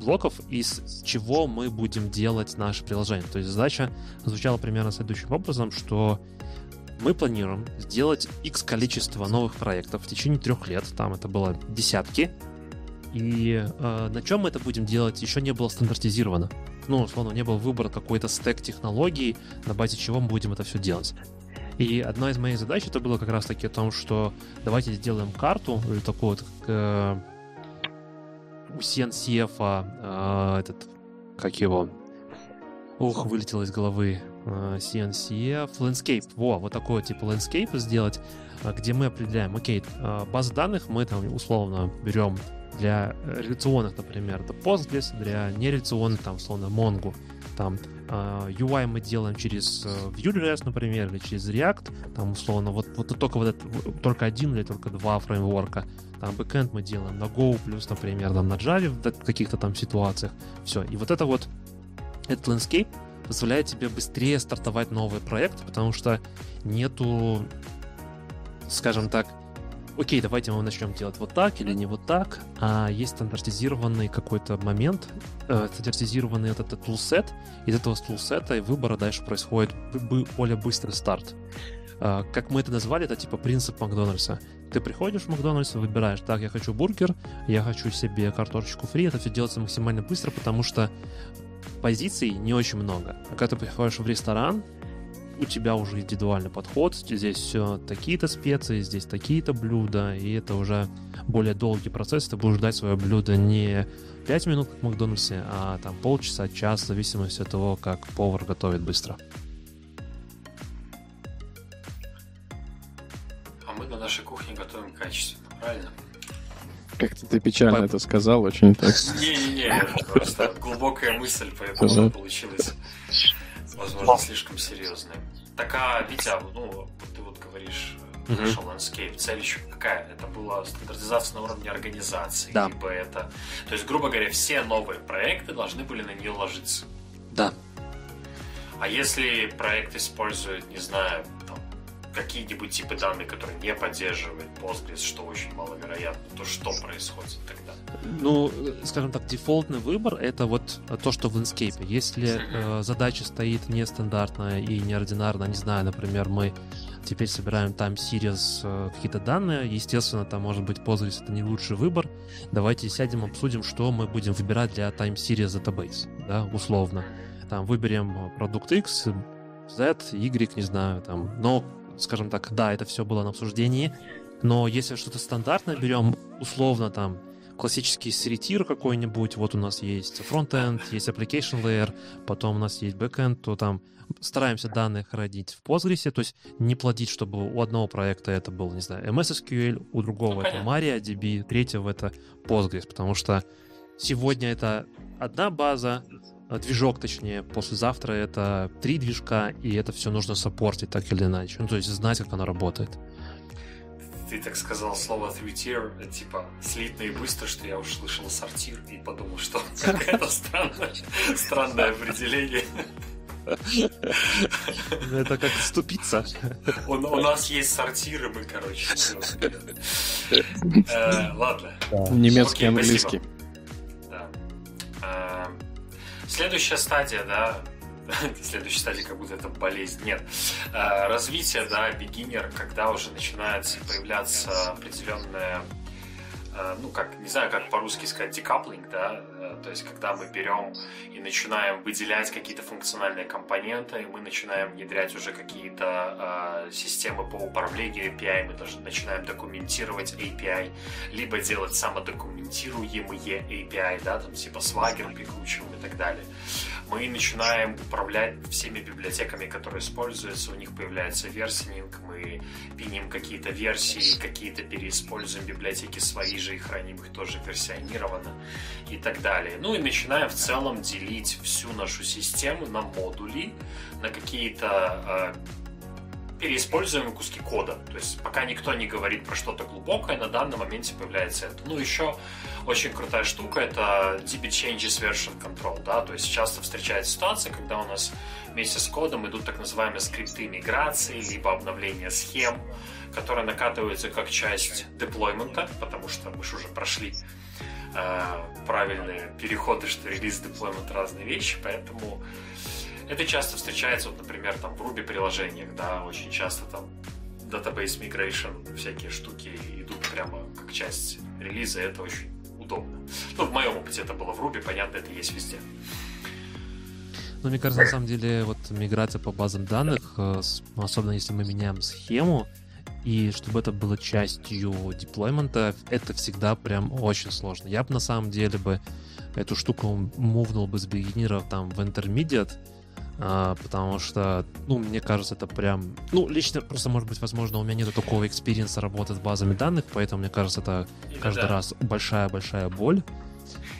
блоков, из чего мы будем делать наше приложение. То есть задача звучала примерно следующим образом, что мы планируем сделать X количество новых проектов в течение трех лет, там это было десятки, и э, на чем мы это будем делать, еще не было стандартизировано. Ну, условно, не был выбор какой-то стек технологий, на базе чего мы будем это все делать. И одна из моих задач это было как раз таки о том, что давайте сделаем карту, или такую вот, э, у CNCF, э, этот, как его, ух, вылетело из головы, э, CNCF, Landscape, во, вот такой типа Landscape сделать, э, где мы определяем, окей, э, базы данных мы там условно берем для реляционных, например, это Postgres, для нереляционных, там, условно, Mongo, там, UI мы делаем через Vue.js, например, или через React, там условно, вот, вот только вот это, только один или только два фреймворка. Там бэкэнд мы делаем на Go+, например, там на Java в каких-то там ситуациях. Все. И вот это вот, этот landscape позволяет тебе быстрее стартовать новый проект, потому что нету, скажем так, окей, давайте мы начнем делать вот так или не вот так, а есть стандартизированный какой-то момент, э, стандартизированный этот, этот toolset, из этого toolset и выбора дальше происходит более быстрый старт. Э, как мы это назвали, это типа принцип Макдональдса. Ты приходишь в Макдональдс, выбираешь, так, я хочу бургер, я хочу себе картошечку фри, это все делается максимально быстро, потому что позиций не очень много. А когда ты приходишь в ресторан, у тебя уже индивидуальный подход, здесь все такие-то специи, здесь такие-то блюда, и это уже более долгий процесс, ты будешь ждать свое блюдо не 5 минут, как в Макдональдсе, а там полчаса, час, в зависимости от того, как повар готовит быстро. А мы на нашей кухне готовим качественно, правильно? Как-то ты печально Пап... это сказал, очень так. Не-не-не, [LAUGHS] просто глубокая мысль, поэтому получилось возможно, слишком серьезные. Так, а, Витя, ну, ты вот говоришь, нашел uh-huh. Landscape, цель еще какая? Это была стандартизация на уровне организации, да. либо это... То есть, грубо говоря, все новые проекты должны были на нее ложиться. Да. А если проект использует, не знаю, какие-нибудь типы данных, которые не поддерживает Postgres, что очень маловероятно, то что происходит тогда? Ну, скажем так, дефолтный выбор — это вот то, что в Landscape. Если э, задача стоит нестандартная и неординарная, не знаю, например, мы теперь собираем time series э, какие-то данные, естественно, там может быть Postgres — это не лучший выбор. Давайте сядем, обсудим, что мы будем выбирать для time series database, да, условно. Там выберем продукт X, Z, Y, не знаю, там, но скажем так, да, это все было на обсуждении, но если что-то стандартное берем, условно там классический сретир какой-нибудь, вот у нас есть фронтенд, есть application layer, потом у нас есть backend, то там стараемся данные хранить в Postgres, то есть не плодить, чтобы у одного проекта это был, не знаю, MS SQL, у другого ну, это MariaDB, третьего это Postgres, потому что сегодня это одна база, движок, точнее, послезавтра это три движка, и это все нужно саппортить так или иначе. Ну, то есть знать, как оно работает. Ты так сказал слово э, типа слитно и быстро, что я уж слышал сортир и подумал, что [LAUGHS] это странное, странное определение. Ну, это как ступица. У, у нас есть сортиры, мы, короче. Э, ладно. Немецкий, английский. Следующая стадия, да, [LAUGHS] следующая стадия, как будто это болезнь. Нет. Э, развитие, да, бигинер, когда уже начинается появляться определенная Э, ну, как, не знаю, как по-русски сказать, декаплинг, да, то есть, когда мы берем и начинаем выделять какие-то функциональные компоненты, мы начинаем внедрять уже какие-то э, системы по управлению API, мы даже начинаем документировать API, либо делать самодокументируемые API, да, там, типа Swagger прикручиваем и так далее мы начинаем управлять всеми библиотеками, которые используются, у них появляется версинг, мы пиним какие-то версии, какие-то переиспользуем библиотеки свои же и храним их тоже версионированно и так далее. Ну и начинаем в целом делить всю нашу систему на модули, на какие-то э, переиспользуемые куски кода. То есть пока никто не говорит про что-то глубокое, на данном моменте появляется это. Ну еще очень крутая штука это DB Changes Version Control, да, то есть часто встречается ситуация, когда у нас вместе с кодом идут так называемые скрипты миграции, либо обновления схем, которые накатываются как часть деплоймента, потому что мы же уже прошли э, правильные переходы, что релиз, деплоймент разные вещи, поэтому это часто встречается, вот, например, там в Ruby приложениях, да, очень часто там database migration, всякие штуки идут прямо как часть релиза, это очень удобно. Ну, в моем опыте это было в Ruby, понятно, это есть везде. Ну, мне кажется, на самом деле, вот миграция по базам данных, э, особенно если мы меняем схему, и чтобы это было частью деплоймента, это всегда прям очень сложно. Я бы на самом деле бы эту штуку мувнул бы с бигинеров там в intermediate, а, потому что, ну, мне кажется, это прям... Ну, лично, просто, может быть, возможно, у меня нет такого экспириенса работы с базами данных, поэтому, мне кажется, это каждый да. раз большая-большая боль.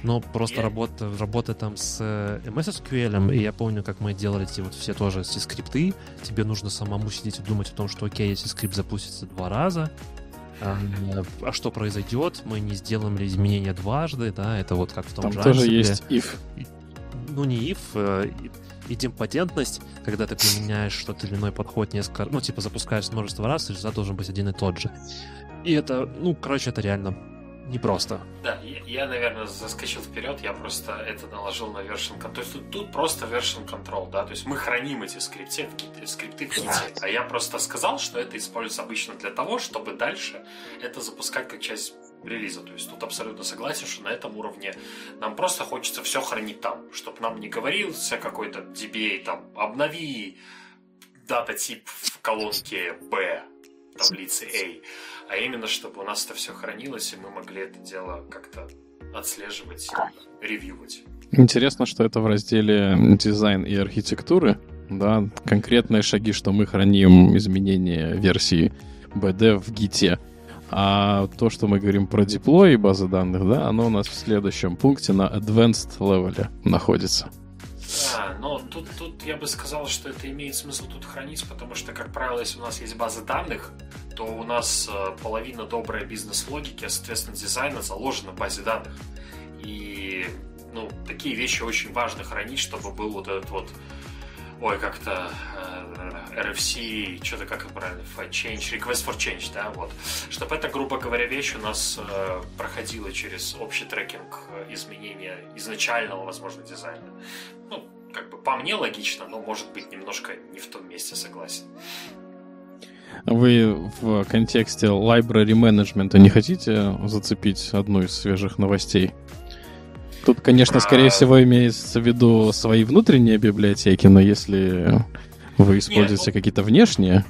Но просто работа, работа там с э, MS SQL, и я помню, как мы делали эти вот все тоже эти скрипты, тебе нужно самому сидеть и думать о том, что окей, если скрипт запустится два раза, а, а что произойдет, мы не сделаем ли изменения дважды, да, это вот как в том Там же тоже есть if. ну не if, э, идемпотентность, когда ты применяешь что-то или иной подход несколько, ну типа запускаешь множество раз, и результат должен быть один и тот же. И это, ну, короче, это реально непросто. Да, я, я, наверное, заскочил вперед, я просто это наложил на version control. То есть тут, тут просто version control, да, то есть мы храним эти скрипты скрипты в гите. А я просто сказал, что это используется обычно для того, чтобы дальше это запускать как часть релиза. То есть тут абсолютно согласен, что на этом уровне нам просто хочется все хранить там, чтобы нам не говорился какой-то DBA там обнови дата-тип в колонке B таблицы A, а именно чтобы у нас это все хранилось, и мы могли это дело как-то отслеживать ревьювать. Интересно, что это в разделе дизайн и архитектуры, да, конкретные шаги, что мы храним изменения версии BD в гите. А то, что мы говорим про деплой и базы данных, да, оно у нас в следующем пункте на advanced level находится. Да, но тут, тут я бы сказал, что это имеет смысл тут хранить, потому что, как правило, если у нас есть база данных, то у нас э, половина доброй бизнес-логики, соответственно, дизайна заложена в базе данных. И ну, такие вещи очень важно хранить, чтобы был вот этот вот ой, как-то э, RFC, что-то как правильно, change, request for change, да, вот. Чтобы эта, грубо говоря, вещь у нас э, проходила через общий трекинг э, изменения изначального, возможно, дизайна. Ну, как бы по мне логично, но может быть немножко не в том месте, согласен. Вы в контексте library management не хотите зацепить одну из свежих новостей? Тут, конечно, скорее А. всего имеется в виду свои внутренние библиотеки, но если вы используете ну- какие-то внешние,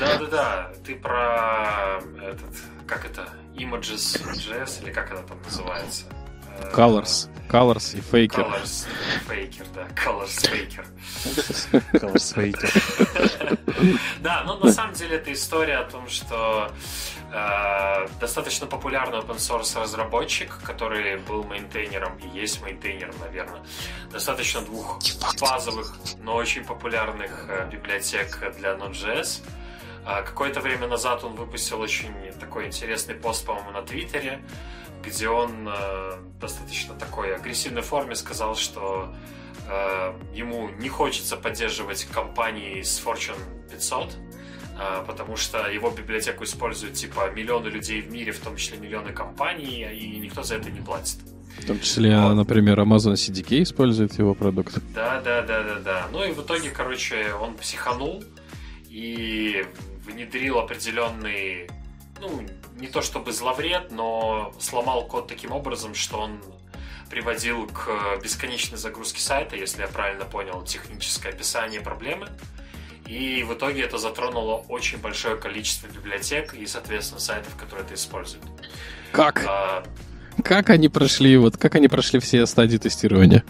Да-да-да, ты про этот, как это, Images.js или как это там называется? Colors, colors и faker. Colors Faker, да, Colors Faker. Colors Faker. Да, но на самом деле это история о том, что э, достаточно популярный open source разработчик, который был мейнтейнером и есть мейнтейнером, наверное, достаточно двух базовых, но очень популярных э, библиотек для Node.js. А Какое-то время назад он выпустил очень такой интересный пост, по-моему, на Твиттере, где он э, достаточно такой агрессивной форме сказал, что э, ему не хочется поддерживать компании с Fortune 500, э, потому что его библиотеку используют типа миллионы людей в мире, в том числе миллионы компаний, и никто за это не платит. В том числе, Вот. например, Amazon CDK использует его продукт. Да, да, да, да, да. Ну и в итоге, короче, он психанул и внедрил определенный, ну, не то чтобы зловред, но сломал код таким образом, что он приводил к бесконечной загрузке сайта, если я правильно понял, техническое описание проблемы. И в итоге это затронуло очень большое количество библиотек и, соответственно, сайтов, которые это используют. Как? А, Как они прошли, вот как они прошли все стадии тестирования?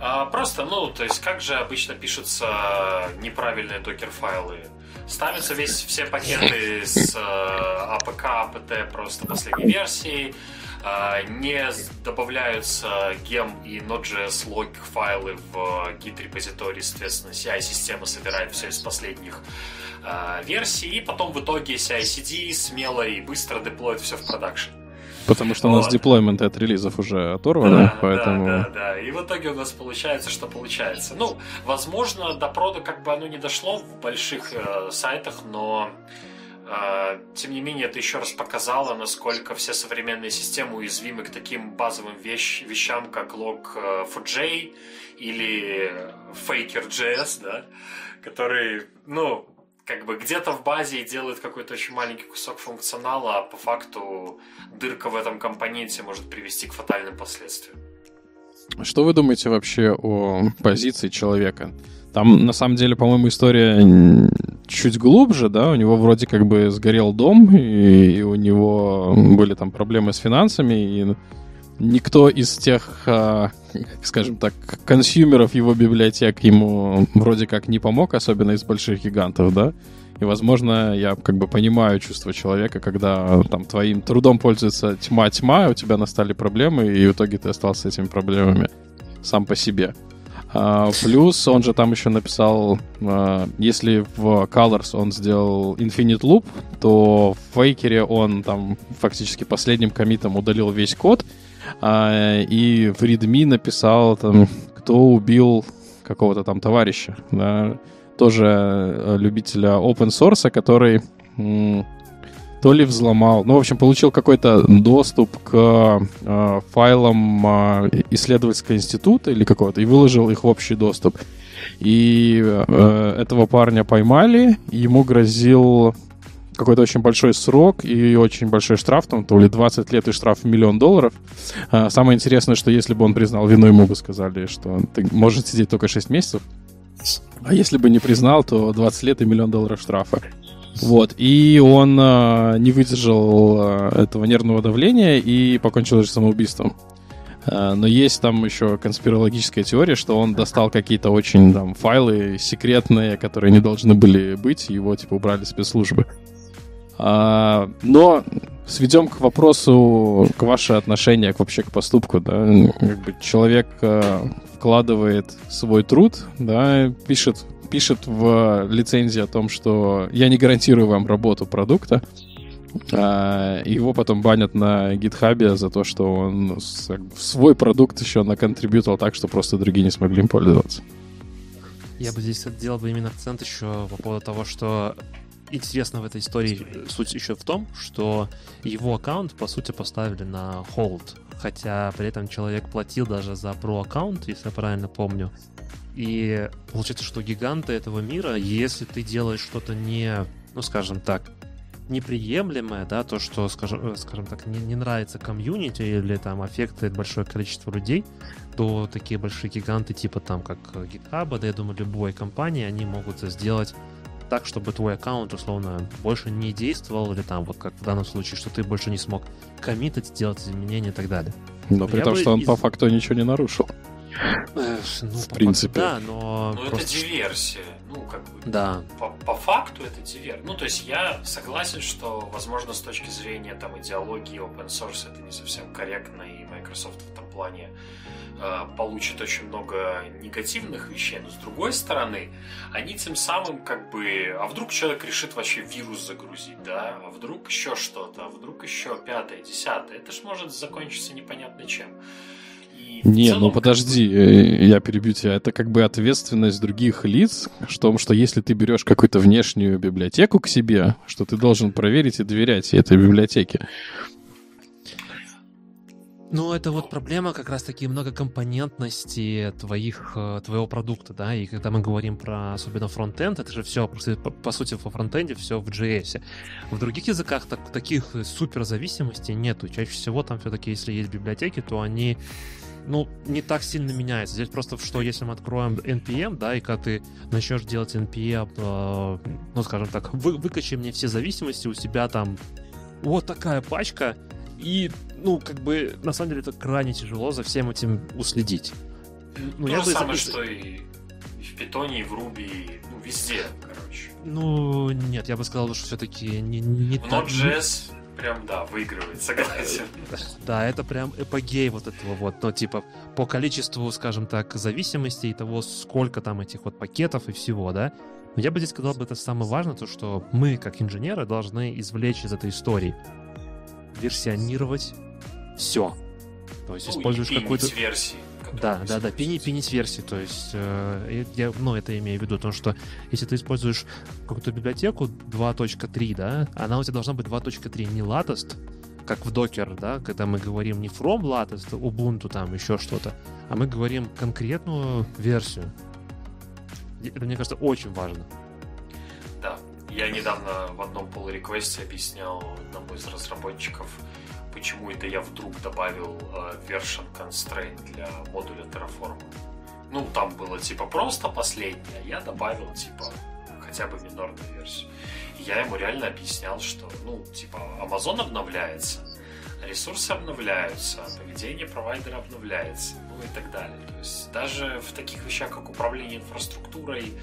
А, Просто, ну, то есть, как же обычно пишутся неправильные докер-файлы? Ставятся весь, все пакеты с э, APK, APT просто последней версии, а, не добавляются gem и Node.js лог файлы в git репозиторий, соответственно, CI-система собирает все из последних а, версий, и потом в итоге CI-CD смело и быстро деплоит все в продакшн. Потому что у нас Вот. деплойменты от релизов уже оторваны, Да, поэтому... да, да, да. И в итоге у нас получается, что получается. Ну, возможно, до прода как бы оно не дошло в больших э, сайтах, но э, тем не менее это еще раз показало, насколько все современные системы уязвимы к таким базовым вещ- вещам, как log4j или faker.js, да, который, ну, как бы где-то в базе делает какой-то очень маленький кусок функционала, а по факту дырка в этом компоненте может привести к фатальным последствиям. Что вы думаете вообще о позиции человека? Там, на самом деле, по-моему, история чуть глубже, да? У него вроде как бы сгорел дом, и, и у него были там проблемы с финансами, и никто из тех, а, скажем так, консюмеров его библиотек ему вроде как не помог, особенно из больших гигантов, да? И, возможно, я как бы понимаю чувство человека, когда там твоим трудом пользуется тьма-тьма, у тебя настали проблемы, и в итоге ты остался с этими проблемами сам по себе. А, плюс он же там еще написал, а, если в Colors он сделал Infinite Loop, то в Faker он там фактически последним комитом удалил весь код, а, и в readme написал там, кто убил какого-то там товарища, да, тоже э, любителя open source, который то ли взломал, ну, в общем, получил какой-то доступ к э, файлам э, исследовательского института или какого-то и выложил их в общий доступ. И э, этого парня поймали, ему грозил какой-то очень большой срок и очень большой штраф, там, то ли 20 лет и штраф в миллион долларов. А, самое интересное, что если бы он признал вину, ему бы сказали, что ты можешь сидеть только 6 месяцев. А если бы не признал, то 20 лет и миллион долларов штрафа. Вот, и он э, не выдержал э, этого нервного давления и покончил же самоубийством. Но есть там еще конспирологическая теория, что он достал какие-то очень там файлы секретные, которые не должны были быть, его типа убрали спецслужбы. А, но сведем к вопросу, к ваше отношение к, вообще к поступку, да, как бы человек э, вкладывает свой труд, да, пишет пишет в лицензии о том, что я не гарантирую вам работу продукта, а, его потом банят на гитхабе за то, что он свой продукт еще наконтрибьютал так, что просто другие не смогли им пользоваться. Я бы здесь сделал бы именно акцент еще по поводу того, что интересно в этой истории суть еще в том, что его аккаунт, по сути, поставили на hold. Хотя при этом человек платил даже за про аккаунт, если я правильно помню. И получается, что гиганты этого мира, если ты делаешь что-то не, ну, скажем так, неприемлемое, да, то, что, скажем, э, скажем так, не, не нравится комьюнити или там аффектует большое количество людей, то такие большие гиганты, типа там, как GitHub, да, я думаю, любой компании, они могут сделать так, чтобы твой аккаунт, условно, больше не действовал, или там, вот как в данном случае, что ты больше не смог коммитать, сделать изменения и так далее. Но при том, что он из... по факту ничего не нарушил. Э, ну, в принципе. Да, но... Ну, просто... это диверсия. Ну, как бы... Да. По, по факту это диверсия. Ну, то есть я согласен, что, возможно, с точки зрения там идеологии open source это не совсем корректно, и Microsoft в этом плане э, получит очень много негативных вещей, но с другой стороны, они тем самым как бы... А вдруг человек решит вообще вирус загрузить, да? А вдруг еще что-то? А вдруг еще пятое, десятое? Это ж может закончиться непонятно чем. Не, целом... ну подожди, э, я перебью тебя. Это как бы ответственность других лиц в том, что если ты берешь какую-то внешнюю библиотеку к себе, что ты должен проверить и доверять этой библиотеке. Ну, это вот проблема как раз-таки многокомпонентности твоих, э, твоего продукта, да, и когда мы говорим про особенно фронтенд, это же все, по, по сути, во фронтенде все в JS. В других языках так, таких суперзависимостей нету. Чаще всего там все-таки, если есть библиотеки, то они ну, не так сильно меняется. Здесь просто, что если мы откроем NPM, да, и когда ты начнешь делать NPM, э, ну, скажем так, вы, выкачай мне все зависимости у себя там вот такая пачка, и, ну, как бы, на самом деле, это крайне тяжело за всем этим уследить. Ну, То же самое, что и в питоне, и в руби, ну, везде, короче. Ну, нет, я бы сказал, что все-таки не, не в так... Node.js прям, да, выигрывает, согласен. [LAUGHS] Да, это прям эпогей вот этого вот, ну, типа, по количеству, скажем так, зависимостей и того, сколько там этих вот пакетов и всего, да. Но я бы здесь сказал бы, это самое важное, то, что мы, как инженеры, должны извлечь из этой истории. Версионировать все. То есть ну, используешь какую-то... версии. Да, да, да, пини, пинить версии, то есть э, я, ну, это имею в виду, потому что если ты используешь какую-то библиотеку 2.3, да, она у тебя должна быть 2.3, не latest, как в Docker, да, когда мы говорим не from latest, Ubuntu там, еще что-то, а мы говорим конкретную версию. Это, мне кажется, очень важно. Я недавно в одном pull реквесте объяснял одному из разработчиков, почему это я вдруг добавил э, version constraint для модуля Terraform. Ну, там было типа просто последнее, а я добавил типа хотя бы минорную версию. И я ему реально объяснял, что, ну, типа, Amazon обновляется, ресурсы обновляются, поведение провайдера обновляется, ну и так далее. То есть даже в таких вещах, как управление инфраструктурой,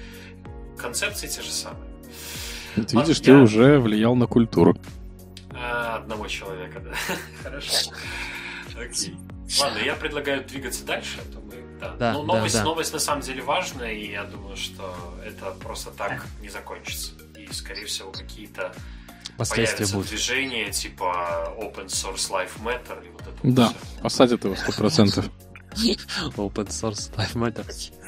концепции те же самые. Ты видишь, ты уже влиял на культуру. А, одного человека, да. [LAUGHS] Хорошо. Окей. Ладно, я предлагаю двигаться дальше. А то мы, да. Да, ну, новость, да, да. новость на самом деле важная, и я думаю, что это просто так не закончится. И, скорее всего, какие-то Последствия появятся будут. движения типа Open Source Life Matter и вот это Да, вот посадят его сто процентов. [LAUGHS] Open source Life Matter.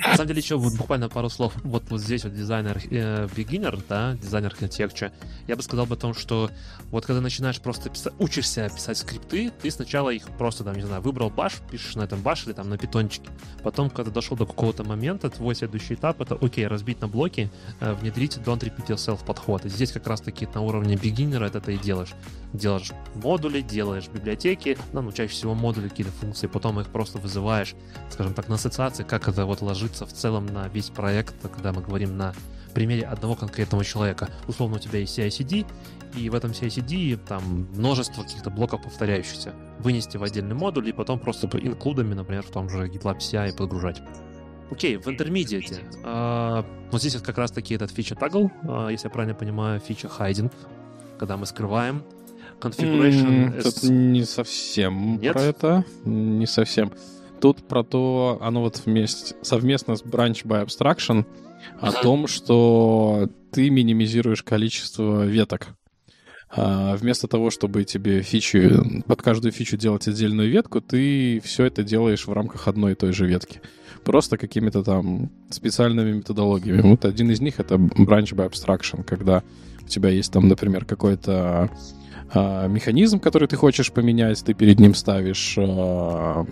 На самом деле, еще вот буквально пару слов. Вот, вот здесь вот дизайнер э, beginner, да, дизайнер архитектура. Я бы сказал бы о том, что вот когда начинаешь просто писать, учишься писать скрипты, ты сначала их просто, там, не знаю, выбрал баш, пишешь на этом баш или там на питончике. Потом, когда дошел до какого-то момента, твой следующий этап это, окей, разбить на блоки, э, внедрить don't repeat yourself подход. И здесь как раз таки на уровне beginner это ты и делаешь. Делаешь модули, делаешь библиотеки, ну, ну, чаще всего модули, какие-то функции, потом их просто вызываешь, скажем так, на ассоциации, как это вот ложится в целом на весь проект, когда мы говорим на примере одного конкретного человека. Условно, у тебя есть CI-CD, и в этом CI-CD там множество каких-то блоков повторяющихся. Вынести в отдельный модуль и потом просто инклюдами, например, в том же GitLab CI подгружать. Окей, в интермедиате. а, вот здесь вот как раз таки этот фича toggle, а, если я правильно понимаю, фича hiding, когда мы скрываем. Configuration М, as- Тут не совсем Нет? про это. Не совсем. Тут про то, оно вот вместе, совместно с Branch by Abstraction о том, что ты минимизируешь количество веток. А, Вместо того, чтобы тебе фичи, под каждую фичу делать отдельную ветку, ты все это делаешь в рамках одной и той же ветки. Просто какими-то там специальными методологиями. Вот один из них — это Branch by Abstraction, когда у тебя есть там, например, какой-то а, механизм, который ты хочешь поменять, ты перед ним ставишь а,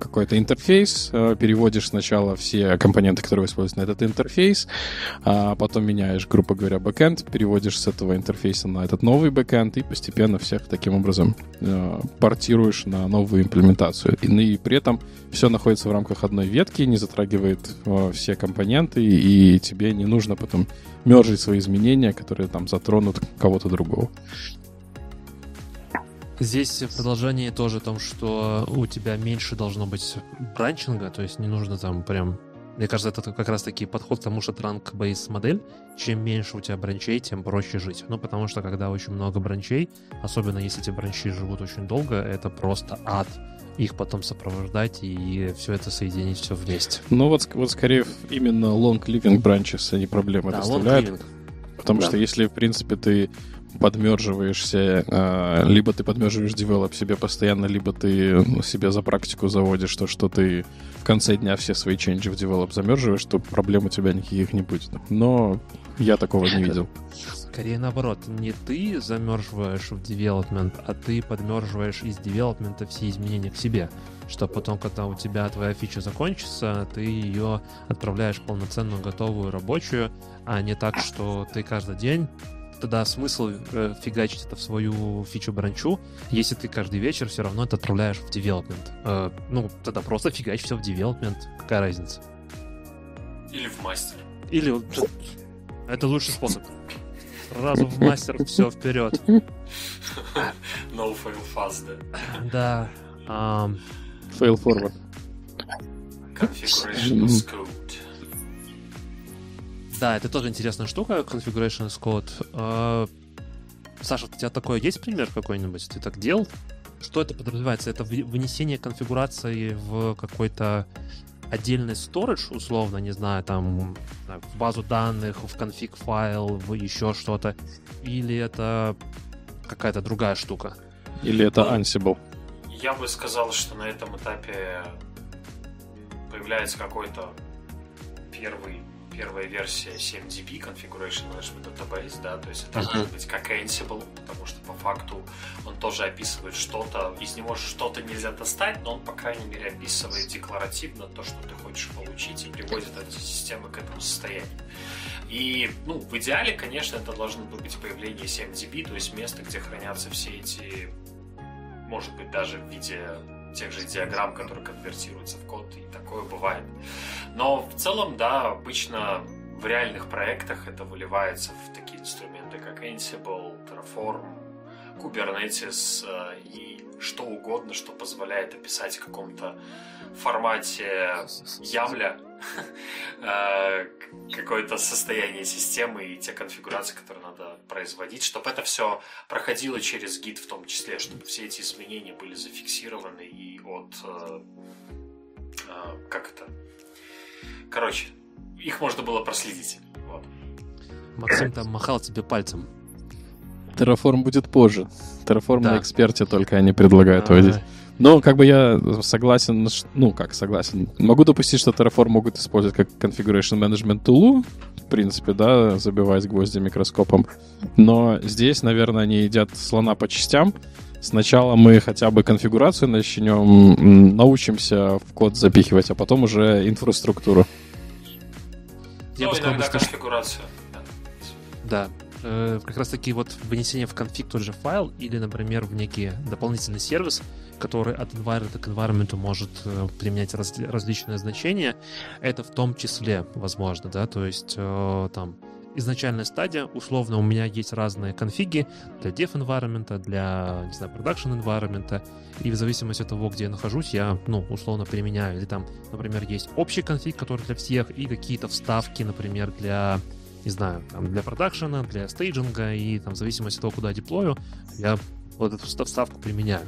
какой-то интерфейс, а, переводишь сначала все компоненты, которые используются на этот интерфейс, а потом меняешь, грубо говоря, бэкэнд, переводишь с этого интерфейса на этот новый бэкэнд и постепенно всех таким образом а, портируешь на новую имплементацию. И, ну, и при этом все находится в рамках одной ветки, не затрагивает а, все компоненты, и тебе не нужно потом мержить свои изменения, которые там затронут кого-то другого. Здесь в продолжении тоже о том, что у тебя меньше должно быть бранчинга, то есть не нужно там прям... Мне кажется, это как раз таки подход к тому, что транк бейс модель. Чем меньше у тебя бранчей, тем проще жить. Ну, потому что когда очень много бранчей, особенно если эти бранчи живут очень долго, это просто ад. Их потом сопровождать и все это соединить все вместе. Ну вот, вот скорее именно long living branches они проблемы Да, доставляют. Потому Да. что если, в принципе, ты подмерживаешься, э, либо ты подмерживаешь девелоп себе постоянно, либо ты ну, себе за практику заводишь то, что ты в конце дня все свои ченджи в девелоп замерживаешь, то проблем у тебя никаких не будет. Но я такого не видел. Скорее наоборот, не ты замерживаешь в development, а ты подмерживаешь из девелопмента все изменения к себе. Что потом, когда у тебя твоя фича закончится, ты ее отправляешь полноценную, готовую, рабочую, а не так, что ты каждый день тогда смысл э, фигачить это в свою фичу бранчу, если ты каждый вечер все равно это отправляешь в development. Э, ну, тогда просто фигач все в development. Какая разница? Или в мастер. Или это лучший способ. Сразу в мастер, все вперед. No fail fast, да. Да. ам, Fail forward. Configuration as code. Да, это тоже интересная штука, Configuration as Code. А, Саша, у тебя такое есть пример какой-нибудь? Ты так делал? Что это подразумевается? Это вы- вынесение конфигурации в какой-то отдельный storage, условно, не знаю, там, в базу данных, в конфиг файл, в еще что-то, или это какая-то другая штука? Или это Ansible? Я бы сказал, что на этом этапе появляется какой-то первый первая версия 7DB Configuration Management Database, да, то есть это Мгм. может быть как Ansible, потому что по факту он тоже описывает что-то, из него что-то нельзя достать, но он, по крайней мере, описывает декларативно то, что ты хочешь получить, и приводит эти системы к этому состоянию. И, ну, в идеале, конечно, это должно быть появление 7DB, то есть место, где хранятся все эти, может быть, даже в виде тех же диаграмм, которые конвертируются в код, и такое бывает. Но в целом, да, обычно в реальных проектах это выливается в такие инструменты, как Ansible, Terraform, Kubernetes э, и что угодно, что позволяет описать в каком-то формате ямля э, [LAUGHS] какое-то состояние системы и те конфигурации, которые надо производить, чтобы это все проходило через гид в том числе, чтобы все эти изменения были зафиксированы и от... Э, э, как это? Короче, их можно было проследить. Вот. Максим там махал тебе пальцем. Terraform будет позже. Terraform да. на эксперте только они предлагают а, вводить. Но как бы я согласен, ну как согласен, могу допустить, что Terraform могут использовать как configuration management tool, в принципе, да, забивать гвозди микроскопом. Но здесь, наверное, они едят слона по частям. Сначала мы хотя бы конфигурацию начнем, научимся в код запихивать, а потом уже инфраструктуру. Я ну, бы сказал, что... конфигурация. Да, э, как раз таки вот вынесение в конфиг тот же файл или, например, в некий дополнительный сервис, который от environment к environment может э, применять раз, различные значения, это в том числе возможно, да, то есть э, там изначальная стадия, условно у меня есть разные конфиги для dev environment, для, не знаю, production environment, и в зависимости от того, где я нахожусь, я, ну, условно применяю. Или там, например, есть общий конфиг, который для всех, и какие-то вставки, например, для не знаю, там, для продакшена, для стейджинга, и там, в зависимости от того, куда я деплою, я вот эту вставку применяю.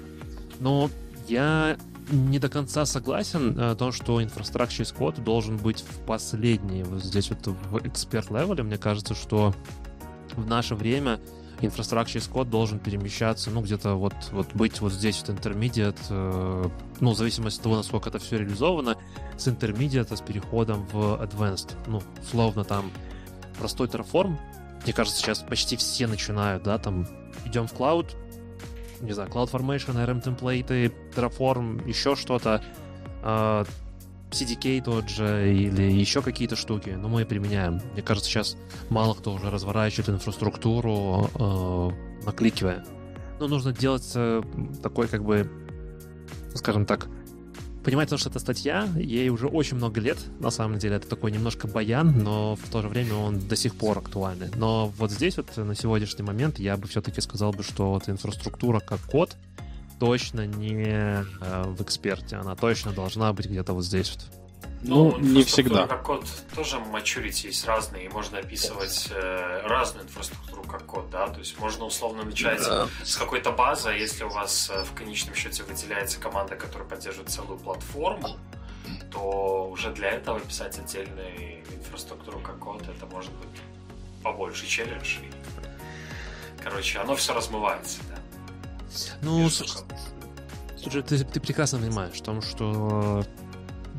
Но я не до конца согласен о том, что инфраструктурный код должен быть в последней, вот здесь вот в эксперт-левеле. Мне кажется, что в наше время инфраструктурный код должен перемещаться, ну, где-то вот, вот быть вот здесь вот intermediate, э, ну, в зависимости от того, насколько это все реализовано, с intermediate, с переходом в advanced. Ну, словно там простой Terraform, мне кажется, сейчас почти все начинают, да, там, идем в клауд, не знаю, CloudFormation, RM темплейты, Terraform, еще что-то, э, CDK тот же или еще какие-то штуки, но мы применяем. Мне кажется, сейчас мало кто уже разворачивает инфраструктуру, э, накликивая. Но нужно делать э, такой, как бы, скажем так, понимать то, что это статья, ей уже очень много лет, на самом деле, это такой немножко баян, но в то же время он до сих пор актуальный. Но вот здесь вот на сегодняшний момент я бы все-таки сказал бы, что вот инфраструктура как код точно не э, в эксперте, она точно должна быть где-то вот здесь вот. Ну, ну не всегда. Как код тоже maturity есть разные, и можно описывать э, разную инфраструктуру как код, да, то есть можно условно начать да. с какой-то базы, а если у вас э, в конечном счете выделяется команда, которая поддерживает целую платформу, то уже для этого писать отдельную инфраструктуру как код, это может быть побольше челлендж. И, короче, оно все размывается, да. Ну, слушай, ты, ты прекрасно понимаешь, в том, что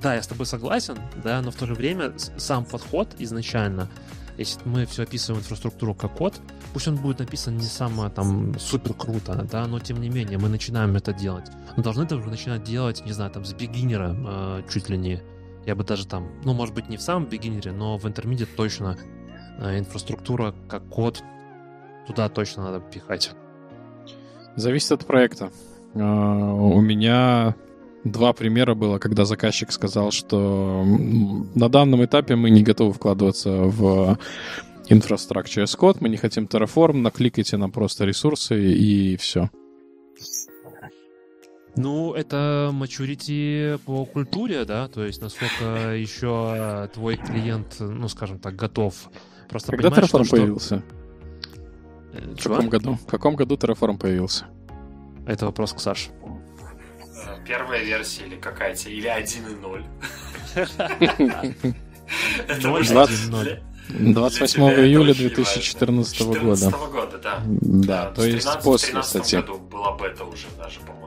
да, я с тобой согласен, да, но в то же время сам подход изначально, если мы все описываем инфраструктуру как код, пусть он будет написан не самое там супер круто, да, но тем не менее мы начинаем это делать. Но должны это уже начинать делать, не знаю, там с бигинера э, чуть ли не. Я бы даже там, ну, может быть, не в самом бигинере, но в интермедиат точно э, инфраструктура как код туда точно надо пихать. Зависит от проекта. Uh, у меня два примера было, когда заказчик сказал, что на данном этапе мы не готовы вкладываться в инфраструктуру code, мы не хотим Terraform, накликайте нам просто ресурсы и все. Ну, это maturity по культуре, да, то есть насколько еще твой клиент, ну, скажем так, готов. Просто Когда Terraform что, появился? Э, в каком году? В каком году Terraform появился? Это вопрос к Саше первая версия или какая-то, или 1.0. 28 июля 2014 года. года, да. Да, то есть после, кстати. году была бета уже даже, по-моему.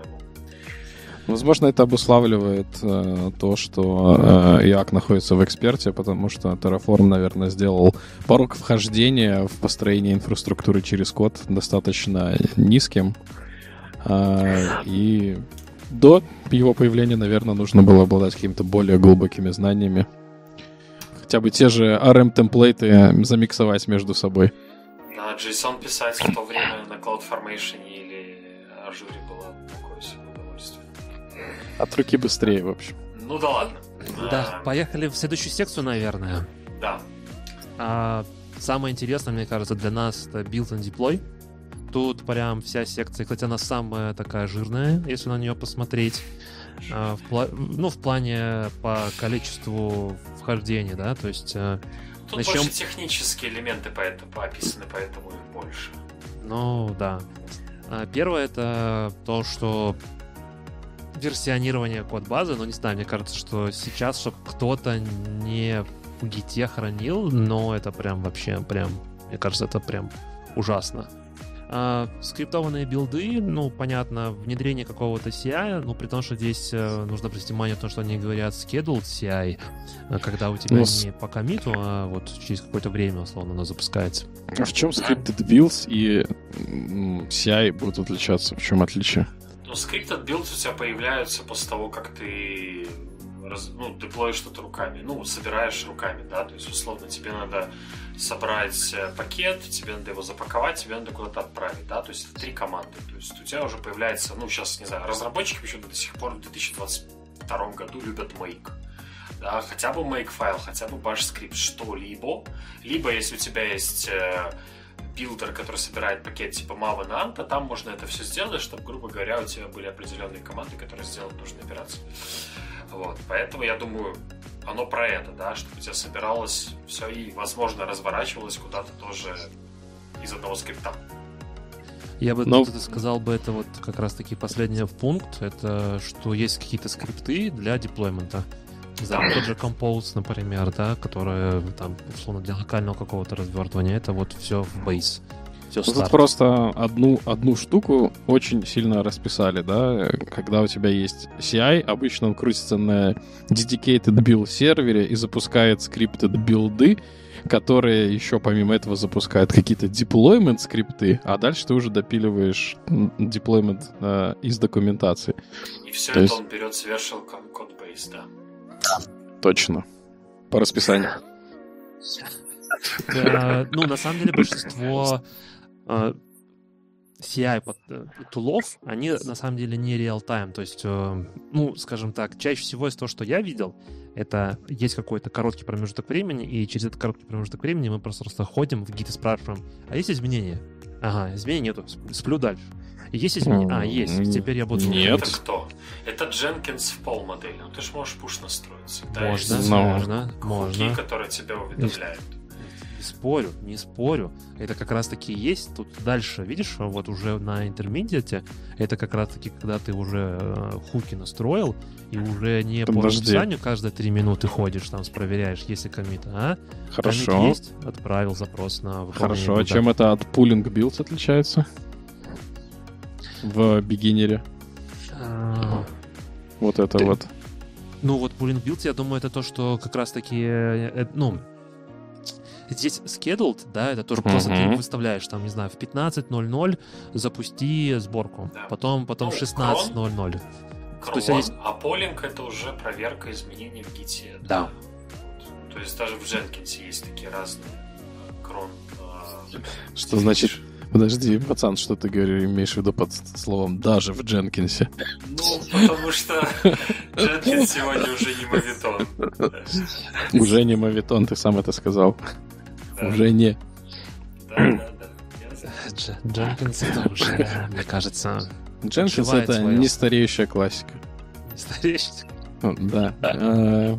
Возможно, это обуславливает э, то, что э, IAC находится в эксперте, потому что Terraform, наверное, сделал порог вхождения в построение инфраструктуры через код достаточно низким. Э, и до его появления, наверное, нужно было обладать какими-то более глубокими знаниями. Хотя бы те же RM-темплейты замиксовать между собой. На JSON писать в то время на CloudFormation или Azure было такое себе удовольствие. От руки быстрее, в общем. Ну да ладно. Да, а... поехали в следующую секцию, наверное. Да. А, самое интересное, мне кажется, для нас это Build and Deploy. Тут прям вся секция, кстати, она самая такая жирная, если на нее посмотреть. А, в пла- ну, в плане по количеству вхождение, да, то есть... э, Тут Начнем- больше технические элементы поэтому описаны, поэтому их больше. Ну, да. А, Первое это то, что версионирование код базы, ну не знаю, мне кажется, что сейчас, чтобы кто-то не в гите хранил, но это прям вообще прям, мне кажется, это прям ужасно. А, скриптованные билды, ну, понятно, внедрение какого-то CI, ну, при том, что здесь э, нужно обратить внимание на то, что они говорят scheduled CI, э, когда у тебя Ну, с- не по комиту, а вот через какое-то время, условно, оно запускается. А в чем scripted builds и CI будут отличаться? В чем отличие? Ну, scripted builds у тебя появляются после того, как ты раз- ну, деплоишь что-то руками, ну, собираешь руками, да, то есть, условно, тебе надо собрать э, пакет, тебе надо его запаковать, тебе надо куда-то отправить, да, то есть это три команды, то есть у тебя уже появляется, ну, сейчас, не знаю, разработчики почему-то до сих пор в 2022 году любят make, да, хотя бы make файл, хотя бы bash скрипт, что-либо, либо если у тебя есть э, билдер, который собирает пакет типа Maven, Ant а, там можно это все сделать, чтобы, грубо говоря, у тебя были определенные команды, которые сделают нужные операции. Вот. Поэтому я думаю, оно про это, да, чтобы у тебя собиралось все и, возможно, разворачивалось куда-то тоже из одного скрипта. Я бы Но- тут сказал бы, это вот как раз-таки последний пункт, это что есть какие-то скрипты для деплоймента. Знаю, тот же Compose, например, да, которые там, условно, для локального какого-то развертывания, это вот все в бейс. Все Тут просто одну, одну штуку очень сильно расписали, да, когда у тебя есть CI, обычно он крутится на dedicated build сервере и запускает scripted билды, которые еще помимо этого запускают какие-то deployment скрипты, а дальше ты уже допиливаешь deployment э, из документации. И все То это есть- он берет с Vertical Code Base, да. Точно. По расписанию. [LAUGHS] Ну, на самом деле, большинство [LAUGHS] э, CI под- э, тулов, они на самом деле не реал-тайм. То есть, э, ну, скажем так, чаще всего из того, что я видел, это есть какой-то короткий промежуток времени, и через этот короткий промежуток времени мы просто, просто ходим в гид и спрашиваем, а есть изменения? Ага, изменений нету, сп- сплю дальше. Есть изменения? А, есть, теперь я буду... нет. Это кто? Это Jenkins в пол модели. Ну, ты же можешь пуш настроить. Всегда Можно, Но- можно, хуки, можно. которые тебя уведомляют. Спорю, не спорю. Это как раз таки есть. Тут дальше, видишь, вот уже на интермедиате, это как раз таки, когда ты уже э, хуки настроил, и уже не по Подожди. расписанию каждые три минуты ходишь, там проверяешь, есть ли комит, а комит Хорошо. есть, отправил запрос на выполнение Хорошо. А чем это от pooling builds отличается? В бигинере. А, Вот это Ты- вот. Ну вот pulling builds, я думаю, это то, что как раз таки, э, э, ну, здесь scheduled, да, это тоже просто ты выставляешь, там, не знаю, в 15.00 запусти сборку, Да. потом, потом в Ну, 16.00. То есть Крон, есть- а полинг это уже проверка изменений в гите. Да. Вот. То есть даже в Jenkins есть такие разные э, крон. э, Что значит... Подожди, пацан, что ты говоришь, имеешь в виду под словом «даже в Дженкинсе»? Ну, потому что Jenkins сегодня уже не мовитон. Уже не мавитон, ты сам это сказал. Да. Уже не. Да, Дженкинс это уже, мне кажется, Дженкинс — это не стареющая классика. стареющий. Ну, Да. [LAUGHS] Э,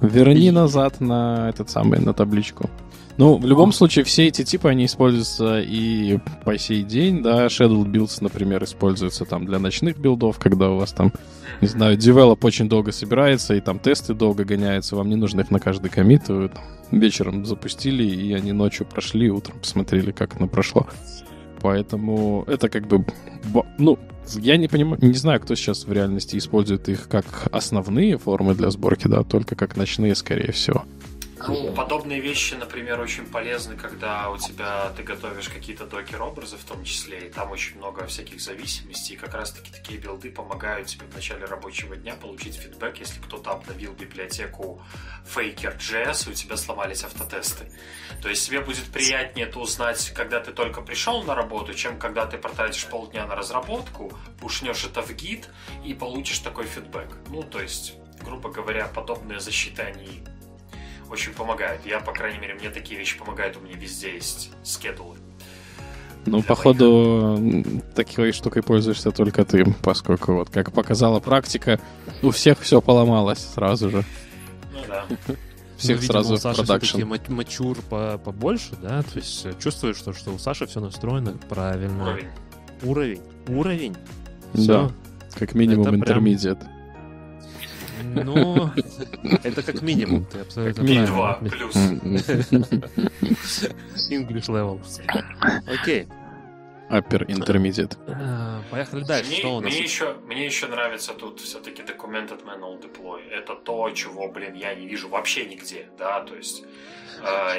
Верни назад на этот самый, на табличку. Ну, в любом случае, все эти типы, они используются и по сей день, да, Shadow Builds, например, используются там для ночных билдов, когда у вас там, не знаю, девелоп очень долго собирается, и там тесты долго гоняются, вам не нужно их на каждый комит, вы там вечером запустили, и они ночью прошли, утром посмотрели, как оно прошло. Поэтому это как бы, ну, я не понимаю, не знаю, кто сейчас в реальности использует их как основные формы для сборки, да, только как ночные, скорее всего. Ну, подобные вещи, например, очень полезны, когда у тебя ты готовишь какие-то докер-образы в том числе, и там очень много всяких зависимостей, и как раз-таки такие билды помогают тебе в начале рабочего дня получить фидбэк, если кто-то обновил библиотеку Faker.js, и у тебя сломались автотесты. То есть тебе будет приятнее это узнать, когда ты только пришел на работу, чем когда ты потратишь полдня на разработку, пушнешь это в гид и получишь такой фидбэк. Ну, то есть, грубо говоря, подобные защиты, они очень помогают. Я, по крайней мере, мне такие вещи помогают, у меня везде есть скедулы. Ну, Для походу, м, такой штукой пользуешься только ты, поскольку, вот, как показала практика, у всех все поломалось сразу же. Ну да. [LAUGHS] всех Ну, видимо, сразу у Саши продакшн. мачур по- побольше, да? То есть э, чувствуешь, что, что у Саши все настроено правильно. Уровень. Уровень. Уровень. Да, Всё. как минимум Это прям- интермедиат. Ну, это как минимум. Ты абсолютно минимум. правильно Два плюс. English level. Окей. Upper intermediate. Э, Поехали дальше. Мне, Что у нас? мне еще, мне еще нравится тут все-таки Documented Manual Deploy. Это то, чего, блин, я не вижу вообще нигде, да, то есть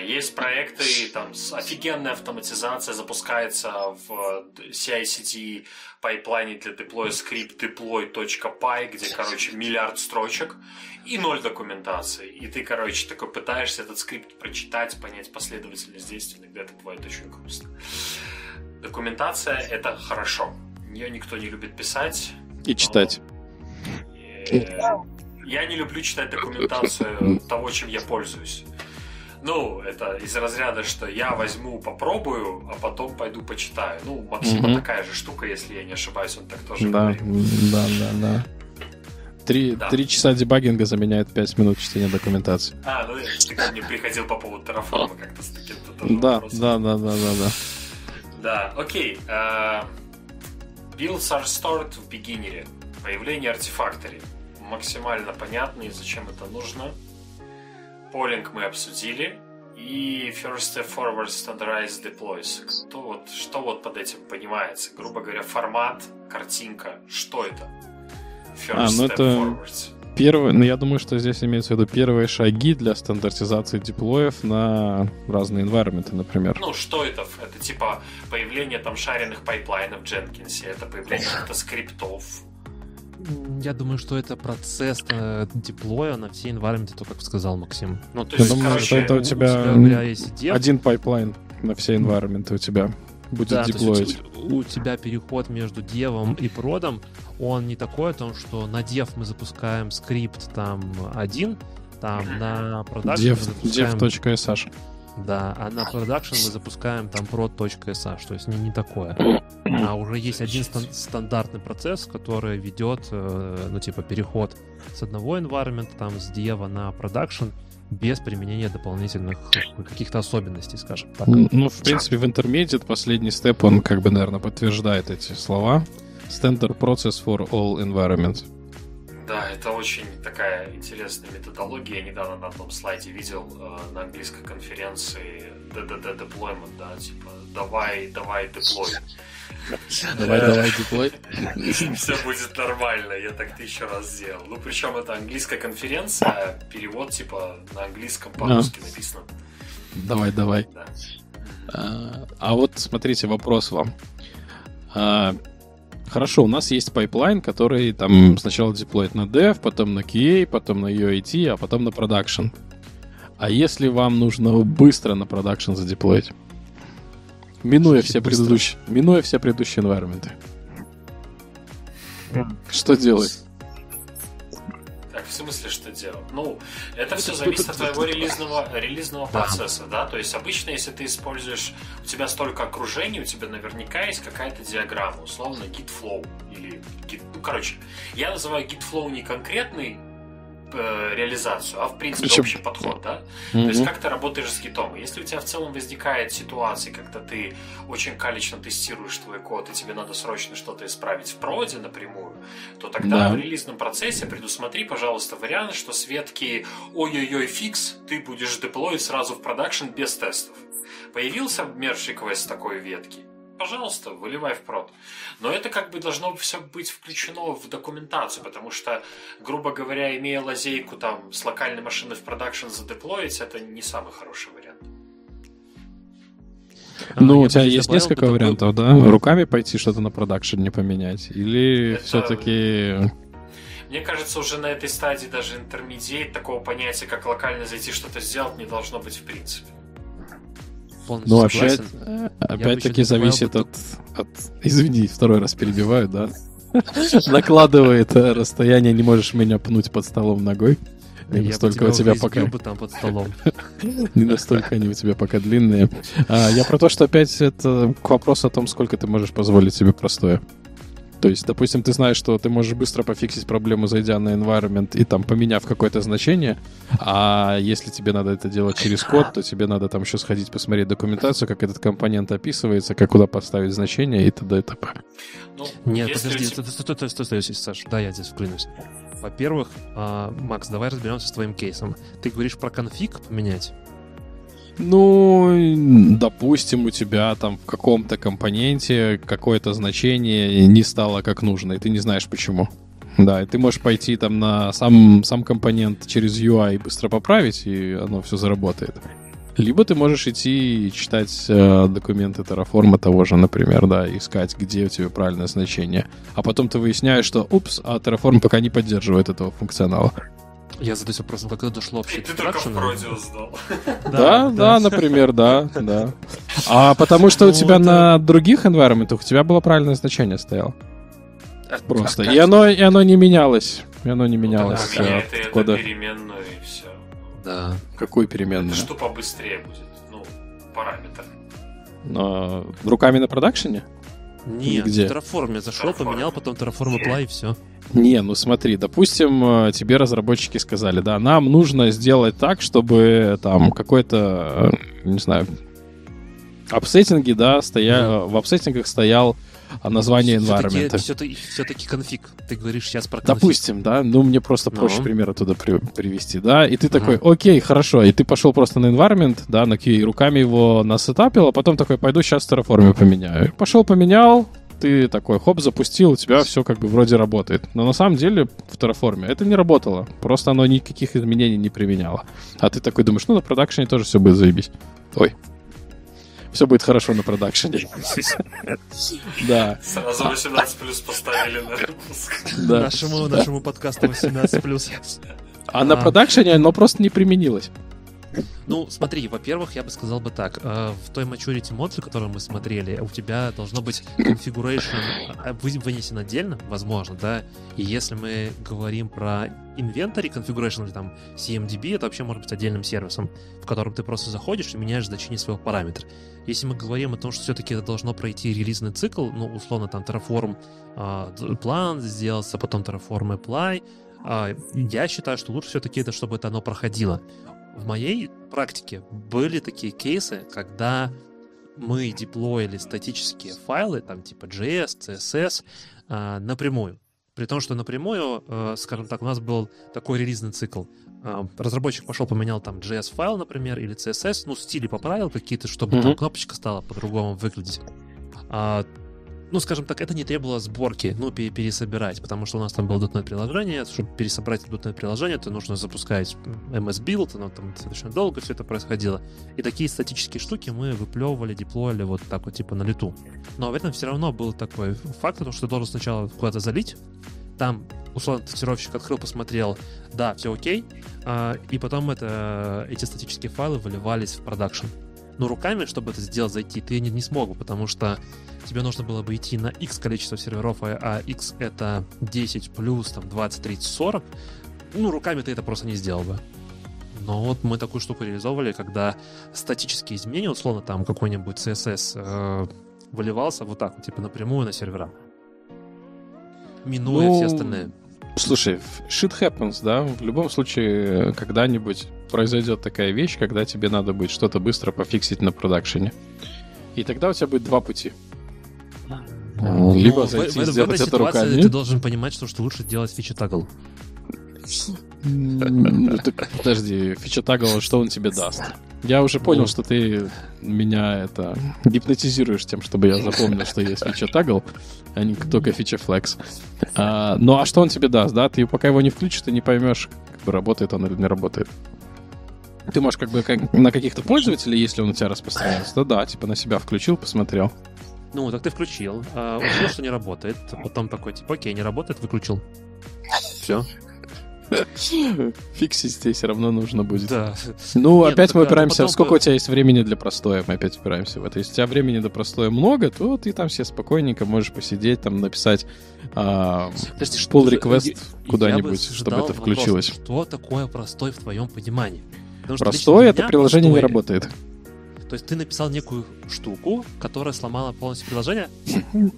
есть проекты, там офигенная автоматизация запускается в э, CI/CD пайплайне для деплоя скрипт deploy.py, где, короче, миллиард строчек и ноль документации. И ты, короче, такой пытаешься этот скрипт прочитать, понять последовательность действий, иногда это бывает очень грустно. Документация — это хорошо. Ее никто не любит писать. И читать. Э, Я не люблю читать документацию [LAUGHS] того, чем я пользуюсь. Ну, это из разряда, что я возьму, попробую, а потом пойду почитаю. Ну, Максима Мгм. такая же штука, если я не ошибаюсь, он так тоже Да, говорил. да, да, да. Три, Да. три часа дебагинга заменяет пять минут чтения документации. А, ну ты ко мне приходил по поводу Terraform как-то с тоже Да, да, да, да, да, да. Да, окей. э, Builds are stored в бигинере. Появление артефакторий. Максимально понятно и зачем это нужно. Polling мы обсудили. И First Step Forward Standardized Deploys. Кто вот, что вот под этим понимается? Грубо говоря, формат, картинка. Что это? First А, ну Step это- Forward. Первое, ну я думаю, что здесь имеется в виду первые шаги для стандартизации деплоев на разные environment, например. Ну, что это? Это типа появление там шаренных пайплайнов в Jenkins, это появление каких-то скриптов, Я думаю, что это процесс э, деплоя на все environment, то, как сказал Максим. Ну, То Я есть, думаю, короче, что это у тебя говоря, есть dev, один пайплайн на все environment у тебя будет да, деплоить. у, у тебя переход между девом и продом, он не такой о том, что на дев мы запускаем скрипт там один, там на продакшн мы Dev, запускаем... dev.sh. Да, а на продакшн мы запускаем там prod.sh, то есть не, не такое. А уже есть один стан- стандартный процесс, который ведет, э, ну, типа, переход с одного environment, там, с дева на продакшн, без применения дополнительных каких-то особенностей, скажем так. Ну, в принципе, в Intermediate последний степ, он как бы, наверное, подтверждает эти слова. Standard Process for All Environment. Да, это очень такая интересная методология. Я недавно на одном слайде видел э, на английской конференции DDD Deployment, да, типа давай, давай, деплой. Давай, давай, деплой. [LAUGHS] Все будет нормально, я так тысячу раз сделал. Ну, причем это английская конференция, перевод типа на английском по-русски написано. Давай, давай. Да. А, а вот смотрите, вопрос вам. Хорошо, у нас есть пайплайн, который там сначала деплоит на dev, потом на QA, потом на UAT, а потом на продакшн. А если вам нужно быстро на продакшн задеплоить? Минуя все предыдущие, минуя все предыдущие environment. Что делать? Что делать? Ну, это все это- зависит это- от твоего релизного, релизного Да. процесса, да? То есть обычно, если ты используешь, у тебя столько окружений, у тебя наверняка есть какая-то диаграмма, условно git flow или git, ну, короче, я называю git flow не конкретный э, реализацию, а в принципе Причем- общий подход, да? То есть как ты работаешь с гитом? Если у тебя в целом возникает ситуация, когда ты очень калечно тестируешь твой код, и тебе надо срочно что-то исправить в проде напрямую, то тогда Да. в релизном процессе предусмотри, пожалуйста, вариант, что с ветки ой-ой-ой фикс ты будешь деплоить сразу в продакшн без тестов. Появился request с такой ветки? Пожалуйста, выливай в прод. Но это как бы должно все быть включено в документацию, потому что, грубо говоря, имея лазейку там с локальной машины в продакшн задеплоить, это не самый хороший вариант. А, Ну, я у тебя есть несколько такой- вариантов, да? Руками пойти что-то на продакшн не поменять? Или Это- все-таки... Мне кажется, уже на этой стадии даже intermediate такого понятия, как локально зайти что-то сделать, не должно быть в принципе. Полностью Ну, опять, согласен. опять-таки зависит бы от, от... Извини, второй раз перебиваю, да? [LAUGHS] Накладывает э, расстояние, не можешь меня пнуть под столом ногой. Не Я бы настолько у тебя пока... бы там под столом. [LAUGHS] Не настолько они у тебя пока длинные. А, я про то, что опять это к вопросу о том, сколько ты можешь позволить себе простое. То есть, допустим, ты знаешь, что ты можешь быстро пофиксить проблему, зайдя на environment и там поменяв какое-то значение, а если тебе надо это делать через код, то тебе надо там еще сходить посмотреть документацию, как этот компонент описывается, как куда поставить значение и т.д. и т.п. Ну, Нет, подожди, стой, стой, стой, стой, стой, Саш, да, я здесь вклинусь. Во-первых, а, Макс, давай разберемся с твоим кейсом. Ты говоришь про конфиг поменять? Ну, допустим, у тебя там в каком-то компоненте какое-то значение не стало как нужно, и ты не знаешь почему. Да, и ты можешь пойти там на сам, сам компонент через UI быстро поправить, и оно все заработает. Либо ты можешь идти и читать э, документы Terraform того же, например, да, искать, где у тебя правильное значение. А потом ты выясняешь, что, упс, а Terraform пока не поддерживает этого функционала. Я задаюсь вопросом, как это дошло вообще? Ты только в сдал. [LAUGHS] Да, да, например, да, да. [LAUGHS] А потому что у тебя на других environment у тебя было правильное значение стояло. А Просто. И оно, и оно не менялось. И оно не менялось. Да, э, это, переменную и все. Да. Какую переменную? Это что побыстрее будет? Ну, параметр. Но руками на продакшене? Нет, Где? в Terraform я зашел, Terraform. поменял, потом Terraform Apply и все. Не, ну смотри, допустим, э, тебе разработчики сказали, да, нам нужно сделать так, чтобы там какой-то, э, не знаю, апсеттинги, да, стоя... Mm-hmm. в апсеттингах стоял название environment. Все-таки, все-таки конфиг. Ты говоришь сейчас про конфиг. Допустим, да. Ну, мне просто ну. проще пример оттуда при, привести, да. И ты такой, окей, хорошо. И ты пошел просто на environment, да, на QA, руками его насетапил, а потом такой, пойду сейчас в Terraform поменяю. Пошел, поменял, ты такой, хоп, запустил, у тебя все как бы вроде работает. Но на самом деле в Terraform это не работало. Просто оно никаких изменений не применяло. А ты такой думаешь, ну на продакшене тоже все будет заебись. Ой, все будет хорошо на продакшене. [LAUGHS] Да. Сразу 18 плюс поставили на выпуск. Нашему, нашему подкасту 18 плюс. А на продакшене оно просто не применилось. Ну, смотри, во-первых, я бы сказал бы так. Э, в той maturity модуле, которую мы смотрели, у тебя должно быть configuration а, вынесен отдельно, возможно, да. И если мы говорим про inventory configuration или там CMDB, это вообще может быть отдельным сервисом, в котором ты просто заходишь и меняешь значение своего параметра. Если мы говорим о том, что все-таки это должно пройти релизный цикл, ну, условно, там Terraform э, план сделался, потом Terraform apply, э, я считаю, что лучше все-таки это, чтобы это оно проходило в моей практике были такие кейсы, когда мы деплоили статические файлы, там типа JS, CSS, э, напрямую. При том, что напрямую, э, скажем так, у нас был такой релизный цикл. Э, разработчик пошел, поменял там JS-файл, например, или CSS, ну, стили поправил какие-то, чтобы mm-hmm. там кнопочка стала по-другому выглядеть. Ну, скажем так, это не требовало сборки, ну, пересобирать, потому что у нас там было .NET приложение, чтобы пересобрать .NET приложение, то нужно запускать MS Build, оно там достаточно долго все это происходило. И такие статические штуки мы выплевывали, деплоили вот так вот, типа, на лету. Но в этом все равно был такой факт, что ты должен сначала куда-то залить, там условно тестировщик открыл, посмотрел, да, все окей, а, и потом это, эти статические файлы выливались в продакшн. Но руками, чтобы это сделать, зайти, ты не, не смог бы, потому что тебе нужно было бы идти на X количество серверов, а X это 10 плюс там 20, 30, 40. Ну, руками ты это просто не сделал бы. Но вот мы такую штуку реализовывали, когда статические изменения, условно, там какой-нибудь CSS э, выливался вот так, вот, типа напрямую на сервера. Минуя ну, все остальные. Слушай, shit happens, да? В любом случае, когда-нибудь произойдет такая вещь, когда тебе надо будет что-то быстро пофиксить на продакшене. И тогда у тебя будет два пути. Либо ну, зайти в, сделать в этой это руками. Ты должен понимать, что, что лучше делать фичи тагл. [LAUGHS] Ну, подожди, фича тагл, что он тебе даст? Я уже понял, ну. что ты меня это гипнотизируешь тем, чтобы я запомнил, что есть фича тагл, а не только фича флекс. А, ну а что он тебе даст, да? Ты пока его не включишь, ты не поймешь, как бы работает он или не работает. Ты можешь как бы как, на каких-то пользователей, если он у тебя распространяется, то да, типа на себя включил, посмотрел. Ну, так ты включил, а, увидел, что не работает, потом такой, типа, окей, не работает, выключил. Все. [LAUGHS] Фиксить здесь все равно нужно будет. Да. Ну, Нет, опять мы упираемся. Потом... Сколько у тебя есть времени для простоя? Мы опять упираемся в это. Если у тебя времени для простоя много, то ты там все спокойненько можешь посидеть, там написать а, pull request куда-нибудь, чтобы это включилось. Вопрос, что такое простой в твоем понимании? Простой это приложение не работает. То есть ты написал некую штуку, которая сломала полностью приложение? [LAUGHS]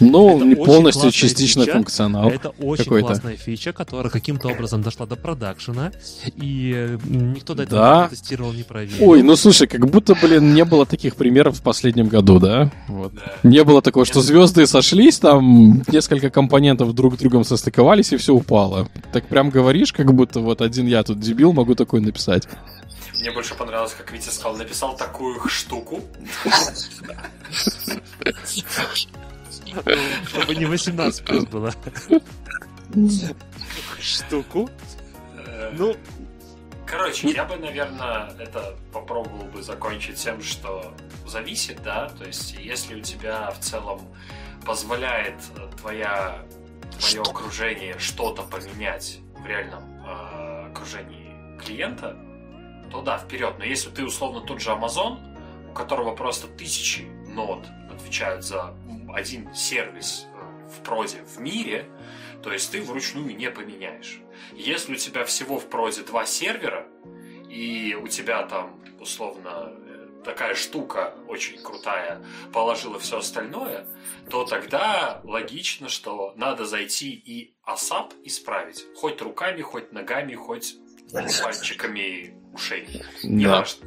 Ну, Это не полностью, частично фича. функционал. Это очень какой-то. классная фича, которая каким-то образом дошла до продакшена, и э, никто до этого Да. не тестировал, не проверил. Ой, ну слушай, как будто, блин, не было таких примеров в последнем году, да? Вот. Да. Не было такого, что звезды сошлись, там несколько компонентов друг с другом состыковались и все упало. Так прям говоришь, как будто вот один я тут дебил могу такой написать. Мне больше понравилось, как Витя сказал, написал такую штуку. [LAUGHS] Чтобы не 18 плюс было. Штуку. Э, Ну, Короче, я бы, наверное, это попробовал бы закончить тем, что зависит, да, то есть если у тебя в целом позволяет э, твоя, твое окружение что-то поменять в реальном э, окружении клиента, то да, вперед. Но если ты условно тот же Amazon, у которого просто тысячи нод отвечают за один сервис э, в проде в мире, то есть ты вручную не поменяешь. Если у тебя всего в проде два сервера, и у тебя там, условно, э, такая штука очень крутая положила все остальное, то тогда логично, что надо зайти и ASAP исправить. Хоть руками, хоть ногами, хоть пальчиками ушей. Да. Неважно.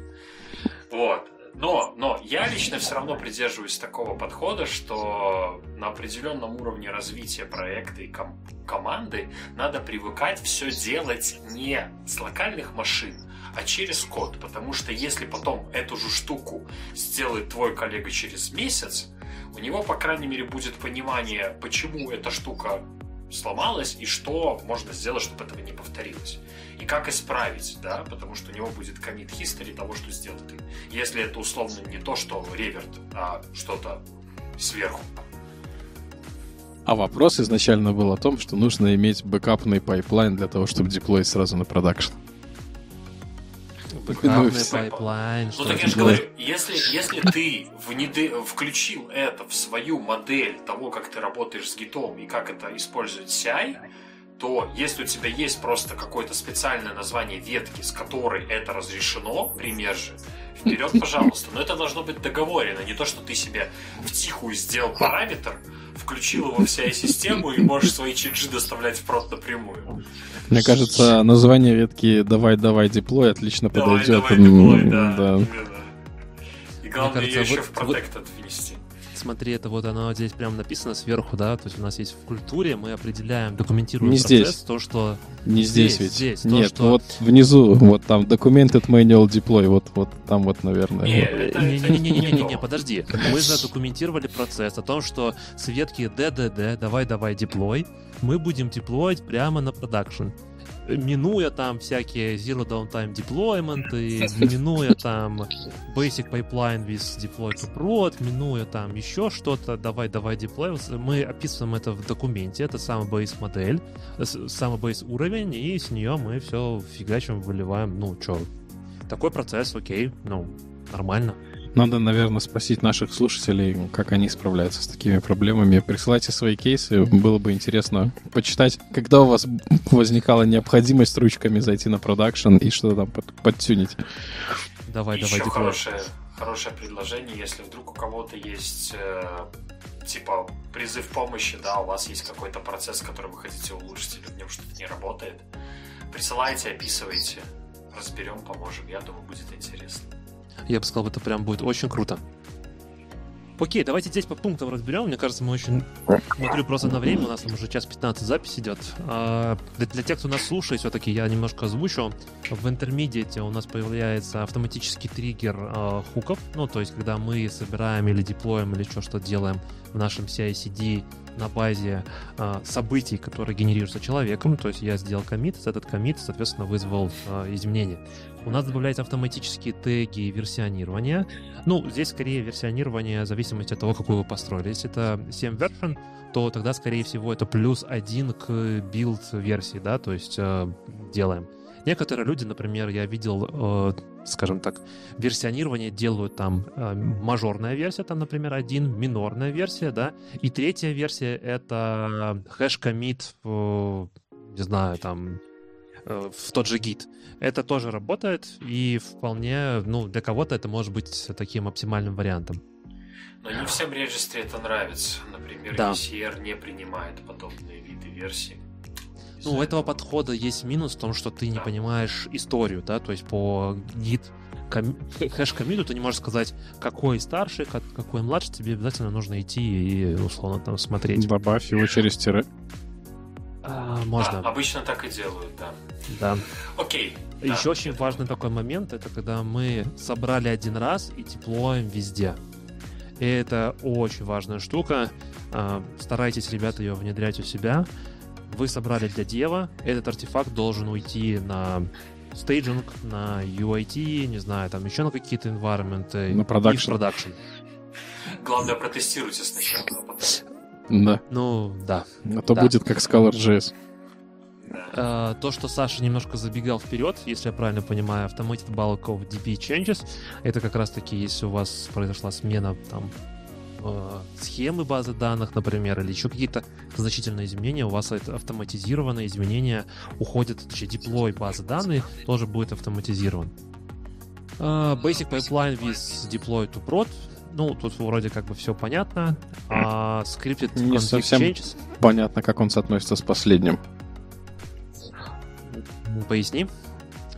Вот. Но, но я лично все равно придерживаюсь такого подхода, что на определенном уровне развития проекта и ком- команды надо привыкать все делать не с локальных машин, а через код. Потому что если потом эту же штуку сделает твой коллега через месяц, у него, по крайней мере, будет понимание, почему эта штука сломалась и что можно сделать, чтобы этого не повторилось. И как исправить, да, потому что у него будет commit history того, что сделал ты. Если это условно не то, что revert, а что-то сверху. А вопрос изначально был о том, что нужно иметь бэкапный пайплайн для того, чтобы деплоить сразу на продакшн. бэкапный всё. пайплайн. Ну так я же говорю, если, если ты внеды- включил это в свою модель того, как ты работаешь с гитом и как это использует CI, то если у тебя есть просто какое-то специальное название ветки, с которой это разрешено, пример же, вперед, [LAUGHS] пожалуйста. Но это должно быть договорено, не то, что ты себе втихую сделал параметр, включил его в CI-систему и можешь свои чиджи доставлять в прод напрямую. Мне кажется, название ветки «давай-давай деплой» отлично Давай, подойдет. давай, М, деплой, да. да. И главное кажется, ее еще вот- в Protected внести. Смотри, это вот оно здесь прям написано сверху, да, то есть у нас есть в культуре, мы определяем, документируем Не процесс, здесь. то, что... Не здесь, Здесь, ведь. здесь, то, Нет, что- вот внизу, вот там Documented Manual Deploy, вот, вот там вот, наверное. Не, это Не-не-не-не-не, не то. подожди. Мы задокументировали процесс о том, что с ветки DDD, давай-давай деплой, мы будем деплоить прямо на продакшн. Минуя там всякие Zero Downtime Deployment, и минуя там Basic Pipeline with Deploy to Prod, минуя там еще что-то, давай-давай деплой. Мы описываем это в документе, это самый бейс модель, самый бейс уровень, и с нее мы все фигачим, выливаем, ну, что, такой процесс, окей, ну, нормально. Надо, наверное, спросить наших слушателей, как они справляются с такими проблемами. Присылайте свои кейсы, было бы интересно почитать, когда у вас возникала необходимость ручками зайти на продакшн и что-то там под- подтюнить. Давай, Еще давай, деплой. хорошее, хорошее предложение, если вдруг у кого-то есть э, типа призыв помощи, да, у вас есть какой-то процесс, который вы хотите улучшить, или в нем что-то не работает, присылайте, описывайте, разберем, поможем. Я думаю, будет интересно. Я бы сказал, это прям будет очень круто. Окей, давайте здесь по пунктам разберем. Мне кажется, мы очень... Смотрю просто на время, у нас там уже час 15 запись идет. А, для, тех, кто нас слушает, все-таки я немножко озвучу. В интермедиате у нас появляется автоматический триггер а, хуков. Ну, то есть, когда мы собираем или деплоим, или что что делаем в нашем CI-CD на базе а, событий, которые генерируются человеком. То есть я сделал комит, этот комит, соответственно, вызвал а, изменения. У нас добавляются автоматические теги и версионирование. Ну, здесь скорее версионирование в зависимости от того, какую вы построили. Если это 7 version, то тогда, скорее всего, это плюс один к билд версии, да, то есть э, делаем. Некоторые люди, например, я видел, э, скажем так, версионирование делают там э, мажорная версия, там, например, один, минорная версия, да, и третья версия это хэш-коммит, э, не знаю, там, в тот же гид. Это тоже работает, и вполне, ну, для кого-то это может быть таким оптимальным вариантом. Но не всем регистре это нравится. Например, Да. ECR не принимает подобные виды версий. Ну, у этого подхода есть минус в том, что ты не Да. понимаешь историю, да, то есть по гид ком- [LAUGHS] хэш-комиту ты не можешь сказать, какой старший, как- какой младший, тебе обязательно нужно идти и, условно, там смотреть. Добавь его через тире. А, Да, можно, обычно так и делают, да. да. Окей. да. Еще очень важный такой момент, это когда мы собрали один раз и теплоем везде. И это очень важная штука. А, Старайтесь, ребята, ее внедрять у себя. Вы собрали для дева, этот артефакт должен уйти на стейджинг, на UAT, не знаю, там еще на какие-то environment. На продакшн. продакшн. Главное, протестируйте сначала, а потом. Да. Ну, да. А то Да. будет как colors.js. Да. А, то, что Саша немножко забегал вперед, если я правильно понимаю, Automated Bulk of DB Changes, это как раз-таки, если у вас произошла смена там э, схемы базы данных, например, или еще какие-то значительные изменения, у вас это автоматизированные изменения уходят, точнее, деплой базы данных тоже будет автоматизирован. А, Basic Pipeline with Deploy to Prod, ну, тут вроде как бы все понятно. А Scripted Не совсем. Changes, Понятно, как он соотносится с последним. Поясни.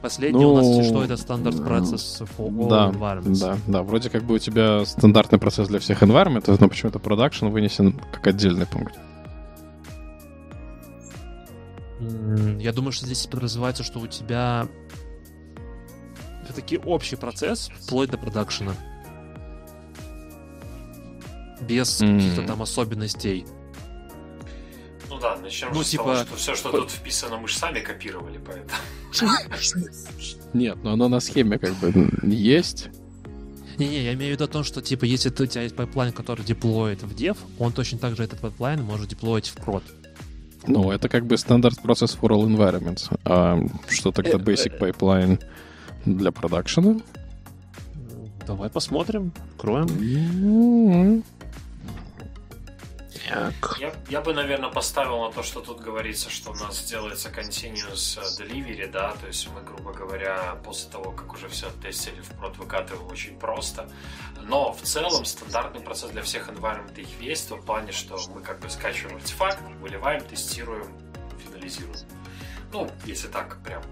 Последний у нас, Ну, что, это стандарт процесс for all Да, environments. да, да. Вроде как бы у тебя стандартный процесс для всех environment, но почему-то продакшн вынесен как отдельный пункт. Я думаю, что здесь подразумевается, что у тебя все-таки общий процесс вплоть до продакшена. Без М. каких-то там особенностей. Ну да, начнем Ну, с типа- того, что все, что тут вписано, мы же сами копировали, поэтому. [LAUGHS] Нет, но оно на схеме как бы есть. Не-не, я имею в виду о том, что, типа, если ты- у тебя есть пайплайн, который деплоит в dev, он точно так же этот пайплайн может деплоить в прод. Ну, это как бы стандарт процесс for all environments. А что тогда Э, basic pipeline для продакшена? Давай посмотрим, кроем. М, Я, я бы, наверное, поставил на то, что тут говорится, что у нас делается continuous э, delivery, да, то есть мы, грубо говоря, после того, как уже все оттестили в прод, выкатываем очень просто. Но в целом стандартный процесс для всех environment их есть, в том плане, что мы как бы скачиваем артефакт, выливаем, тестируем, финализируем. Ну, если так прям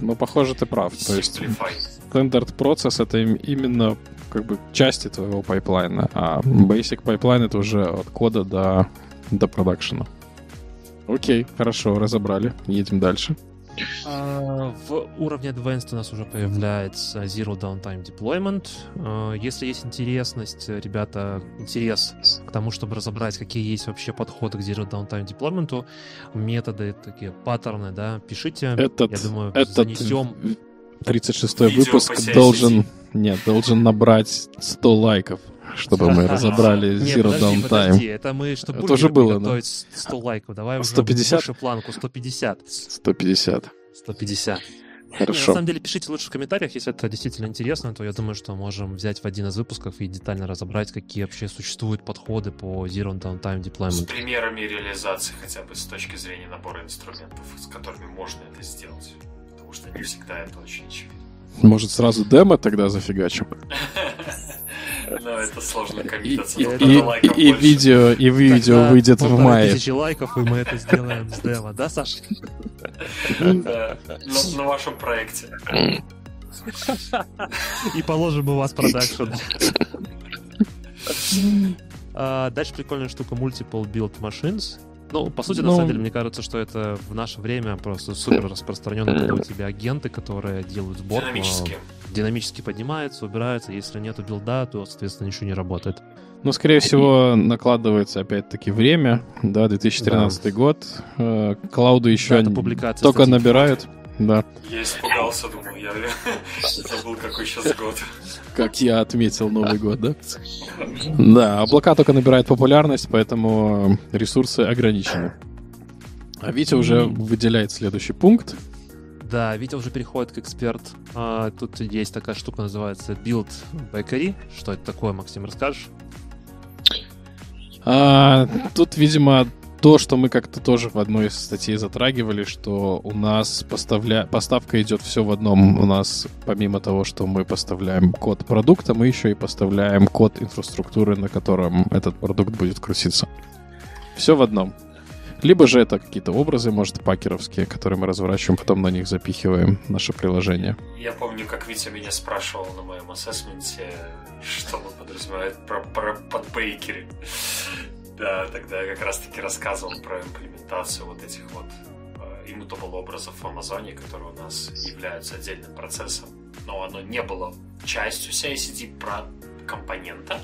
Ну, похоже, ты прав. То есть simplify. standard process это им- именно как бы части твоего пайплайна, а basic пайплайн это уже от кода до, до продакшена. Окей, хорошо, разобрали. Едем дальше. А, В уровне Advanced у нас уже появляется Zero Downtime Deployment. А, Если есть интересность, ребята, интерес к тому, чтобы разобрать, какие есть вообще подходы к Zero Downtime Deployment, методы, такие паттерны, да, пишите. Этот, Я думаю, этот занесем. 36-й Видео выпуск должен... Нет, должен набрать 100 лайков, чтобы мы [LAUGHS] разобрали Zero Downtime. подожди, это мы, что Это уже было, приготовить 100 лайков, давай уже 150? выше планку, 150. 150. 150. Не, на Хорошо. самом деле, пишите лучше в комментариях, если это действительно интересно, то я думаю, что можем взять в один из выпусков и детально разобрать, какие вообще существуют подходы по Zero Downtime С Deployment. примерами реализации хотя бы с точки зрения набора инструментов, с которыми можно это сделать. Потому что не всегда это очень очевидно. Может, сразу демо тогда зафигачим? [LAUGHS] Но это сложно И, коммитаться. и- и- и видео, и видео Тогда выйдет в мае. тысячи лайков, и мы это сделаем с демо, да, Саша? [LAUGHS] На вашем проекте. И положим у вас продакшн. [LAUGHS] А, Дальше прикольная штука Multiple Build Machines. Ну, по сути, на Ну, самом деле, мне кажется, что это в наше время просто супер распространенно, когда у тебя агенты, которые делают сборку. Динамически. динамически поднимается, убирается. Если нету билда, то, соответственно, ничего не работает. Ну, скорее всего, накладывается опять-таки время, да, 2013 год. Э, Клауды еще Дата публикации только набирают, да, Я испугался, думал, я [LAUGHS] забыл, какой сейчас год. как я отметил Новый год, да? Да, облака только набирают популярность, поэтому э, ресурсы ограничены. А Витя уже выделяет следующий пункт. Да, Витя уже переходит к эксперт. А, тут есть такая штука, называется Build Bakery. Что это такое, Максим, расскажешь? А, тут, видимо, то, что мы как-то тоже в одной из статей затрагивали, что у нас поставля... поставка идет все в одном. У нас, помимо того, что мы поставляем код продукта, мы еще и поставляем код инфраструктуры, на котором этот продукт будет крутиться. Все в одном. Либо же это какие-то образы, может, пакеровские, которые мы разворачиваем, потом на них запихиваем наше приложение. Я помню, как Витя меня спрашивал на моем ассессменте, что он подразумевает про, про подбейкеры. Да, тогда я как раз-таки рассказывал про имплементацию вот этих вот э, immutable образов в Амазоне, которые у нас являются отдельным процессом. Но оно не было частью CICD про компонента,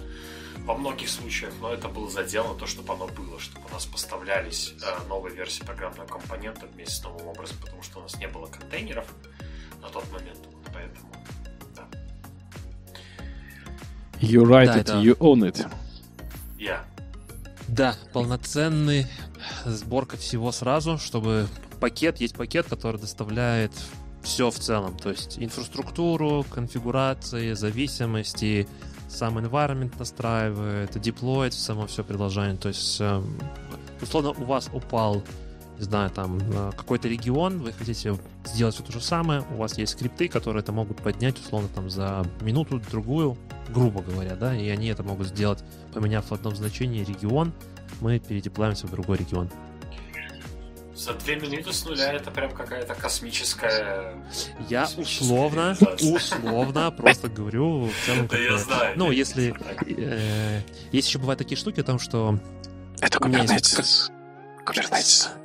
во многих случаях, но это было заделано то, чтобы оно было, чтобы у нас поставлялись э, новые версии программного компонента вместе с новым образом, потому что у нас не было контейнеров на тот момент, поэтому да. You write да, it, это... you own it. Yeah. Да, полноценный сборка всего сразу, чтобы пакет, есть пакет, который доставляет все в целом, то есть инфраструктуру, конфигурации, зависимости, сам environment настраивает, деплоит само все приложение. То есть, эм, условно, у вас упал, не знаю, там, какой-то регион, вы хотите сделать все то же самое, у вас есть скрипты, которые это могут поднять, условно, там, за минуту, другую, грубо говоря, да, и они это могут сделать, поменяв в одном значении регион, мы передеплаемся в другой регион. За две минуты с нуля это прям какая-то космическая... Я условно, условно просто говорю в целом... Да я знаю. Ну, если... Э, есть еще бывают такие штуки о том, что... Это Kubernetes. Kubernetes.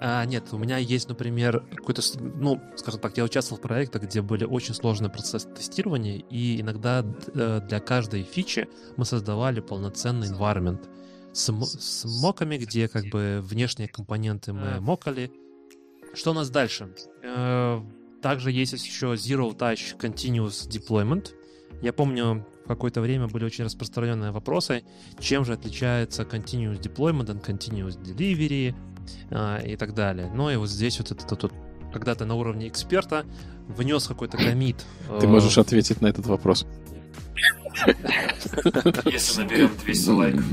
А, нет, у меня есть, например, какой-то, ну, скажем так, я участвовал в проектах, где были очень сложные процессы тестирования, и иногда э, для каждой фичи мы создавали полноценный environment с, с моками, где как бы внешние компоненты мы мокали. Что у нас дальше? Э, также есть еще Zero Touch Continuous Deployment. Я помню, в какое-то время были очень распространенные вопросы, чем же отличается Continuous Deployment от Continuous Delivery и так далее. Ну и вот здесь вот это тут когда ты на уровне эксперта внес какой-то комит. Ты можешь э, ответить на этот вопрос. Если наберем 200 лайков.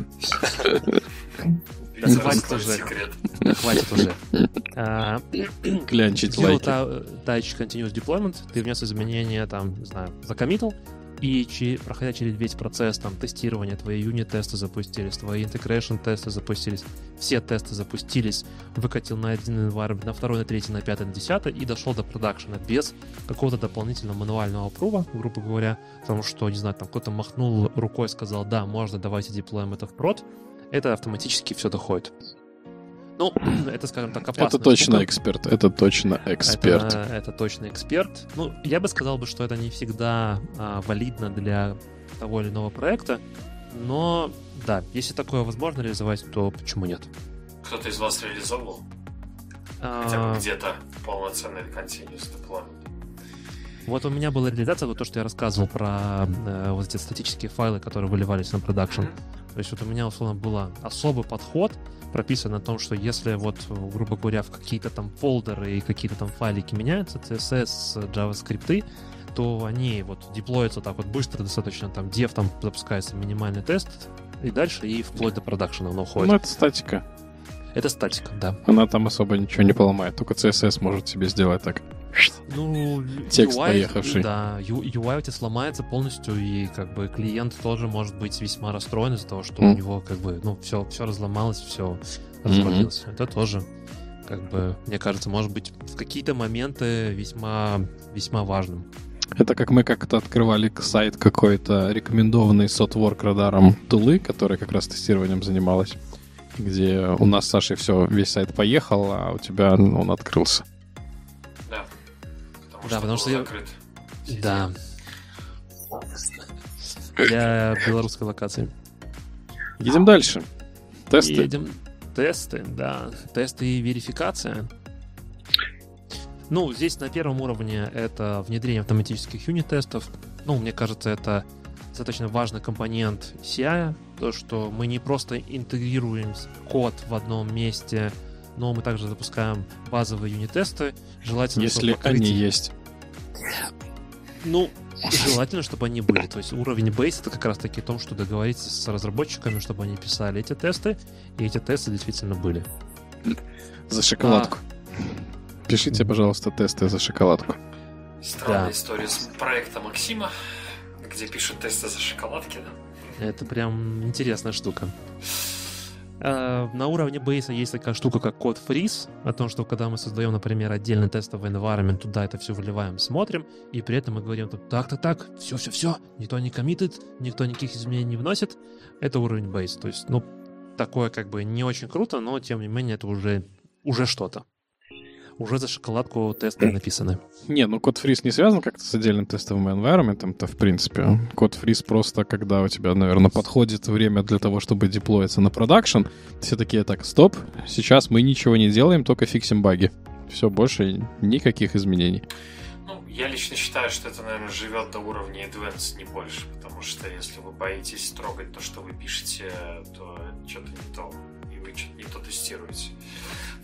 Хватит уже. Хватит уже. Клянчить лайки. Touch Continuous Deployment, ты внес изменения, там, не знаю, закоммитил, и проходя через весь процесс там тестирования, твои юнит-тесты запустились, твои integration-тесты запустились, все тесты запустились, выкатил на один environment, на второй, на третий, на пятый, на десятый и дошел до продакшена без какого-то дополнительного мануального прува, грубо говоря, потому что, не знаю, там кто-то махнул рукой, сказал, да, можно, давайте деплоим это в прод, это автоматически все доходит. Ну, [CLEARS THROAT] это, скажем так, опасно. Это точно штука. эксперт. Это точно эксперт. Это, это точно эксперт. Ну, я бы сказал бы, что это не всегда а, валидно для того или иного проекта, но да, если такое возможно реализовать, то почему нет? Кто-то из вас реализовывал? А... Хотя бы где-то полноценный continuous deployment? Вот у меня была реализация, вот то, что я рассказывал про э, вот эти статические файлы, которые выливались на продакшн. Mm-hmm. То есть вот у меня, условно, был особый подход, прописано о том, что если вот, грубо говоря, в какие-то там фолдеры и какие-то там файлики меняются, CSS, JavaScript, то они вот деплоятся так вот быстро достаточно, там dev там запускается минимальный тест, и дальше, и вплоть до продакшена оно уходит. Ну, это статика. Это статика, да. Она там особо ничего не поломает, только CSS может себе сделать так. Ну, Текст UI, поехавший. Да, UI у тебя сломается полностью, и как бы клиент тоже может быть весьма расстроен из-за того, что mm. у него как бы, ну, все, все разломалось, все развалилось. Mm-hmm. Это тоже, как бы, мне кажется, может быть в какие-то моменты весьма, весьма важным. Это как мы как-то открывали сайт какой-то рекомендованный сотворк радаром Тулы, которая как раз тестированием занималась, где у нас с Сашей все, весь сайт поехал, а у тебя он открылся. Да, потому что я... Да. Для белорусской локации. Едем дальше. Тесты. Едем. Тесты, да. Тесты и верификация. Ну, здесь на первом уровне это внедрение автоматических юнит-тестов. Ну, мне кажется, это достаточно важный компонент CI, то, что мы не просто интегрируем код в одном месте, но мы также запускаем базовые юнит-тесты, желательно... Если они есть. Ну, желательно, чтобы они были. То есть уровень бейс это как раз таки о том, что договориться с разработчиками, чтобы они писали эти тесты, и эти тесты действительно были. За шоколадку. А... Пишите, пожалуйста, тесты за шоколадку. Странная да. история с проекта Максима, где пишут тесты за шоколадки, да? Это прям интересная штука. Э, на уровне бейса есть такая штука, как код freeze, о том, что когда мы создаем, например, отдельный тестовый environment, туда это все вливаем, смотрим, и при этом мы говорим, так, так, так, все, все, все, никто не коммитит, никто никаких изменений не вносит. Это уровень бейс. То есть, ну, такое как бы не очень круто, но тем не менее это уже, уже что-то уже за шоколадку тесты [CLEARS THROAT] написаны. Не, ну код фриз не связан как-то с отдельным тестовым environment, то в принципе. Код фриз просто, когда у тебя, наверное, подходит время для того, чтобы деплоиться на продакшн, все такие, так, стоп, сейчас мы ничего не делаем, только фиксим баги. Все, больше никаких изменений. Ну, я лично считаю, что это, наверное, живет до уровня advanced, не больше, потому что если вы боитесь трогать то, что вы пишете, то что-то не то, и вы что-то не то тестируете.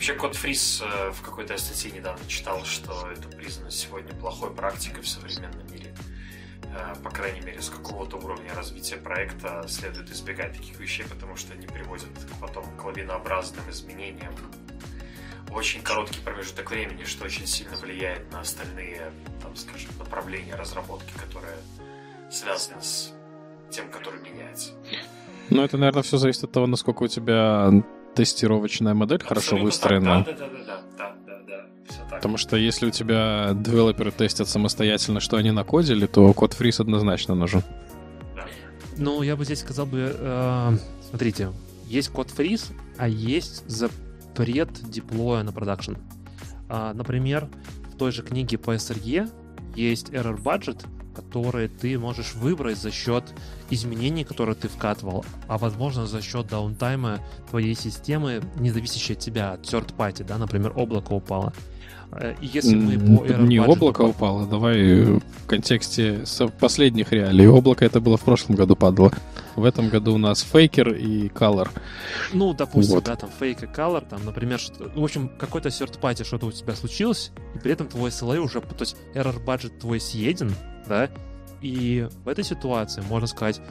Вообще, Код Фрис э, в какой-то статье недавно читал, что это признано сегодня плохой практикой в современном мире. Э, по крайней мере, с какого-то уровня развития проекта следует избегать таких вещей, потому что они приводят потом к лавинообразным изменениям очень короткий промежуток времени, что очень сильно влияет на остальные, там, скажем, направления разработки, которые связаны с тем, который меняется. Ну, это, наверное, все зависит от того, насколько у тебя тестировочная модель Абсолютно хорошо выстроена. Да, да, да, да, да, да, да, все так. Потому что если у тебя девелоперы тестят самостоятельно, что они накодили, то код фриз однозначно нужен. Да. Ну, я бы здесь сказал бы, э, смотрите, есть код фриз, а есть запрет деплоя на продакшн. А, например, в той же книге по SRE есть error budget, которые ты можешь выбрать за счет изменений, которые ты вкатывал, а возможно за счет даунтайма твоей системы, не зависящей от тебя, от third party, да, например, облако упало. Э, если мы по Не облако упало, давай в контексте последних реалий. Облако это было в прошлом году падало. В этом году у нас фейкер и color. Ну, допустим, вот. да, там фейк и color, там, например, что, в общем, какой-то third party что-то у тебя случилось, и при этом твой SLA уже, то есть error budget твой съеден, да, и в этой ситуации можно сказать,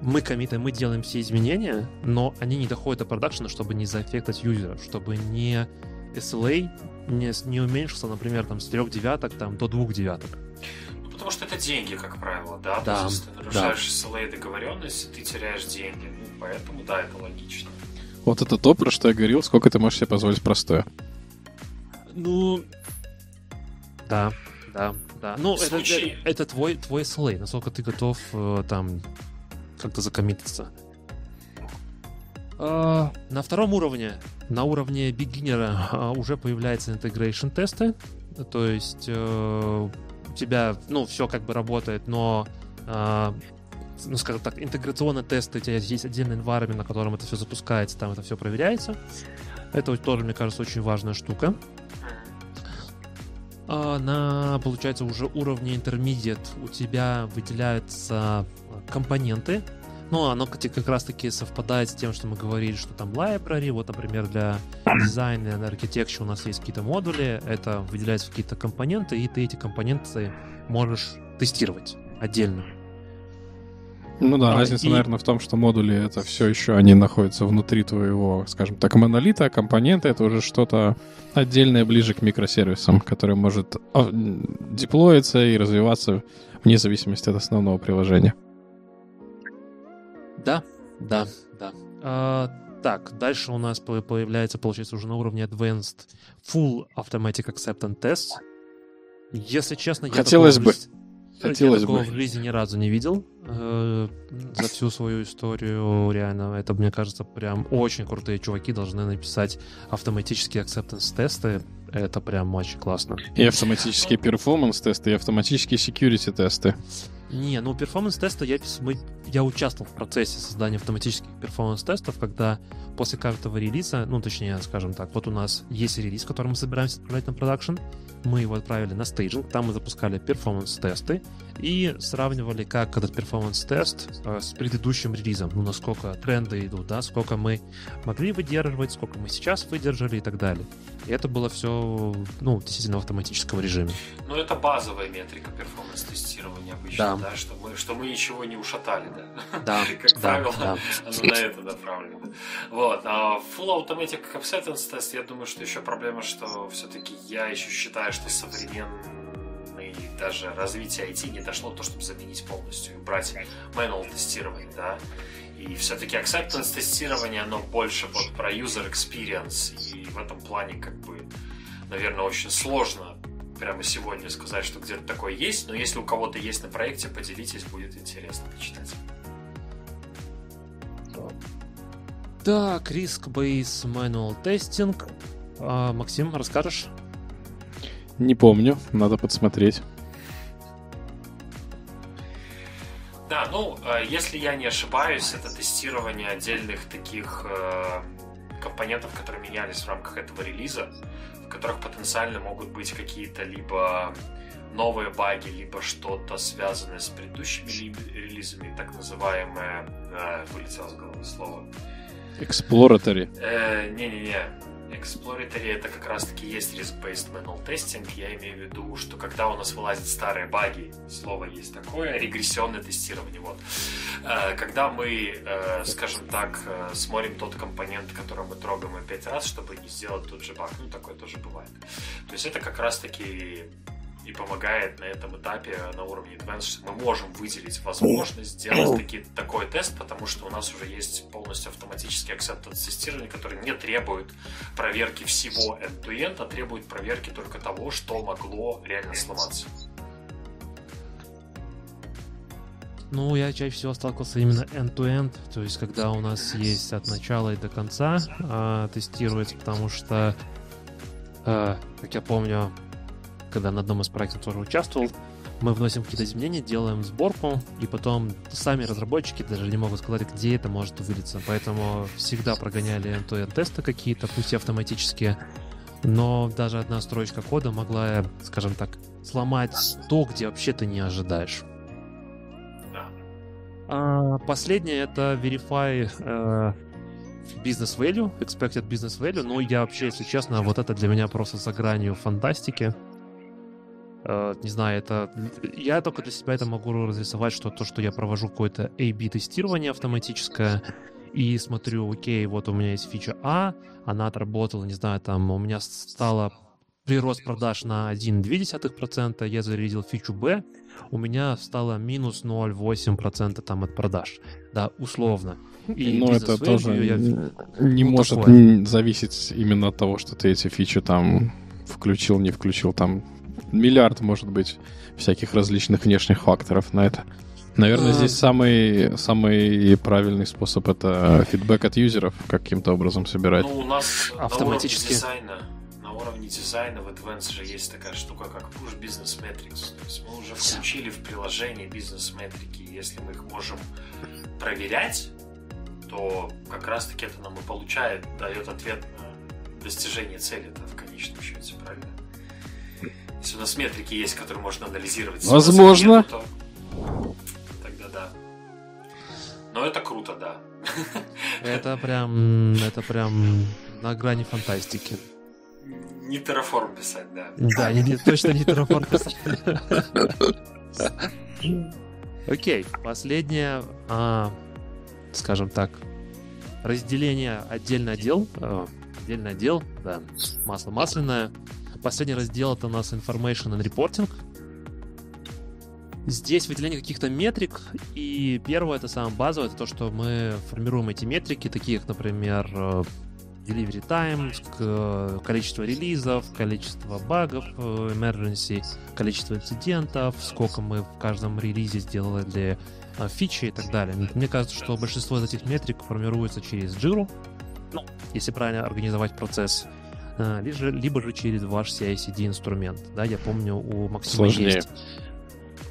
мы комиты, мы делаем все изменения, но они не доходят до продакшена, чтобы не заэффектать юзера, чтобы не SLA не, не уменьшился, например, там, с трех девяток там, до двух девяток. Ну, потому что это деньги, как правило, да? да То есть, если ты нарушаешь да. SLA договоренность, ты теряешь деньги. Ну, поэтому, да, это логично. Вот это то, про что я говорил, сколько ты можешь себе позволить простое. Ну, да, да, да. Ну, это, это, это твой, твой SLA, насколько ты готов э, там как-то закоммититься. Uh, на втором уровне, на уровне бигинера, uh, уже появляются integration тесты. То есть uh, у тебя, ну, все как бы работает, но ну, скажем так, интеграционные тесты, у тебя есть отдельный environment, на котором это все запускается, там это все проверяется. Это тоже, мне кажется, очень важная штука. На, получается, уже уровне intermediate у тебя выделяются компоненты, ну, оно как раз-таки совпадает с тем, что мы говорили, что там library, вот, например, для дизайна и architecture у нас есть какие-то модули, это выделяются какие-то компоненты, и ты эти компоненты можешь тестировать отдельно. Ну да, а, разница, и... наверное, в том, что модули это все еще они находятся внутри твоего, скажем так, монолита, а компоненты это уже что-то отдельное ближе к микросервисам, которое может а, деплоиться и развиваться вне зависимости от основного приложения. Да, да, да. А, так, дальше у нас появляется, получается, уже на уровне Advanced Full Automatic Acceptance Test. Если честно, я Хотелось бы. Жизни, Хотелось я такого бы. в жизни ни разу не видел. Э, за [LAUGHS] всю свою историю, реально, это, мне кажется, прям очень крутые чуваки должны написать автоматические acceptance тесты. Это прям очень классно. И автоматические performance тесты, и автоматические security тесты. Не, ну performance тесты я, мы, я участвовал в процессе создания автоматических performance тестов, когда после каждого релиза, ну точнее, скажем так, вот у нас есть релиз, который мы собираемся отправлять на продакшн, мы его отправили на стейджинг, там мы запускали performance тесты и сравнивали, как этот performance performance тест э, с предыдущим релизом. Ну, насколько тренды идут, да, сколько мы могли выдерживать, сколько мы сейчас выдержали и так далее. И это было все, ну, действительно в автоматическом режиме. Ну, это базовая метрика перформанс-тестирования обычно, да, да что, мы, что мы ничего не ушатали, да. Да, [LAUGHS] Как да, правило, да. оно на это направлено. Вот. А Full Automatic Acceptance тест, я думаю, что еще проблема, что все-таки я еще считаю, что современный даже развитие IT не дошло до того, чтобы заменить полностью и убрать manual тестирование, да. И все-таки acceptance тестирование, оно больше вот про user experience, и в этом плане, как бы, наверное, очень сложно прямо сегодня сказать, что где-то такое есть, но если у кого-то есть на проекте, поделитесь, будет интересно почитать. Так, Risk-Based Manual Testing. А, Максим, расскажешь? Не помню, надо подсмотреть. Да, ну, э, если я не ошибаюсь, это тестирование отдельных таких э, компонентов, которые менялись в рамках этого релиза, в которых потенциально могут быть какие-то либо новые баги, либо что-то связанное с предыдущими ли- релизами, так называемое, э, вылетело с головы слово, Exploratory. Э, Не-не-не. Exploratory это как раз таки есть risk-based manual testing. Я имею в виду, что когда у нас вылазят старые баги, слово есть такое, регрессионное тестирование. Вот. Э, Когда мы, э, скажем так, э, смотрим тот компонент, который мы трогаем опять раз, чтобы не сделать тот же баг. Ну, такое тоже бывает. То есть это как раз таки и помогает на этом этапе на уровне Advanced, мы можем выделить возможность сделать таки, такой тест, потому что у нас уже есть полностью автоматический acceptance тестирование, который не требует проверки всего end-to-end, а требует проверки только того, что могло реально сломаться. Ну, я чаще всего сталкивался именно end-to-end, то есть когда у нас есть от начала и до конца а, тестируется, потому что, а, как я помню, когда на одном из проектов тоже участвовал, мы вносим какие-то изменения, делаем сборку, и потом сами разработчики даже не могут сказать, где это может вылиться. Поэтому всегда прогоняли end-to-end тесты какие-то, пусть и автоматические, но даже одна строчка кода могла, скажем так, сломать то, где вообще ты не ожидаешь. Да. А, последнее это Verify э, Business Value, Expected Business Value. Ну, я вообще, если честно, вот это для меня просто за гранью фантастики. Э, не знаю, это... Я только для себя это могу разрисовать, что то, что я провожу какое-то A-B тестирование автоматическое, и смотрю, окей, вот у меня есть фича А, она отработала, не знаю, там у меня стало прирост продаж на 1,2%, я зарядил фичу Б, у меня стало минус 0,8% там от продаж. Да, условно. И Но business это тоже я- не ну, может такое. зависеть именно от того, что ты эти фичи там включил, не включил. Там миллиард, может быть, всяких различных внешних факторов на это. Наверное, А. здесь самый, самый правильный способ — это фидбэк от юзеров каким-то образом собирать. Ну, у нас Автоматически. на уровне дизайна, на уровне дизайна в Advanced же есть такая штука, как Push Business Metrics. То есть мы уже включили в приложение бизнес-метрики. и Если мы их можем проверять, то как раз-таки это нам и получает, дает ответ на достижение цели в конечном счете, правильно? Если у нас метрики есть, которые можно анализировать, если Возможно. нету, то тогда да. Но это круто, да. Это прям, это прям на грани фантастики. Не Terraform писать, да. Да, не- не- точно не Terraform писать. Окей, последнее, а, скажем так, разделение отдельный отдел, э, отдельный отдел, да, масло масляное. Последний раздел это у нас Information and Reporting. Здесь выделение каких-то метрик, и первое, это самое базовое, это то, что мы формируем эти метрики, такие как, например, э, delivery time, э, количество релизов, количество багов, э, emergency, количество инцидентов, сколько мы в каждом релизе сделали фичи и так далее. Мне кажется, что большинство из этих метрик формируется через Jira, ну, если правильно организовать процесс, либо же, либо же через ваш CI/CD инструмент. Да, я помню, у Максима Сложнее. есть.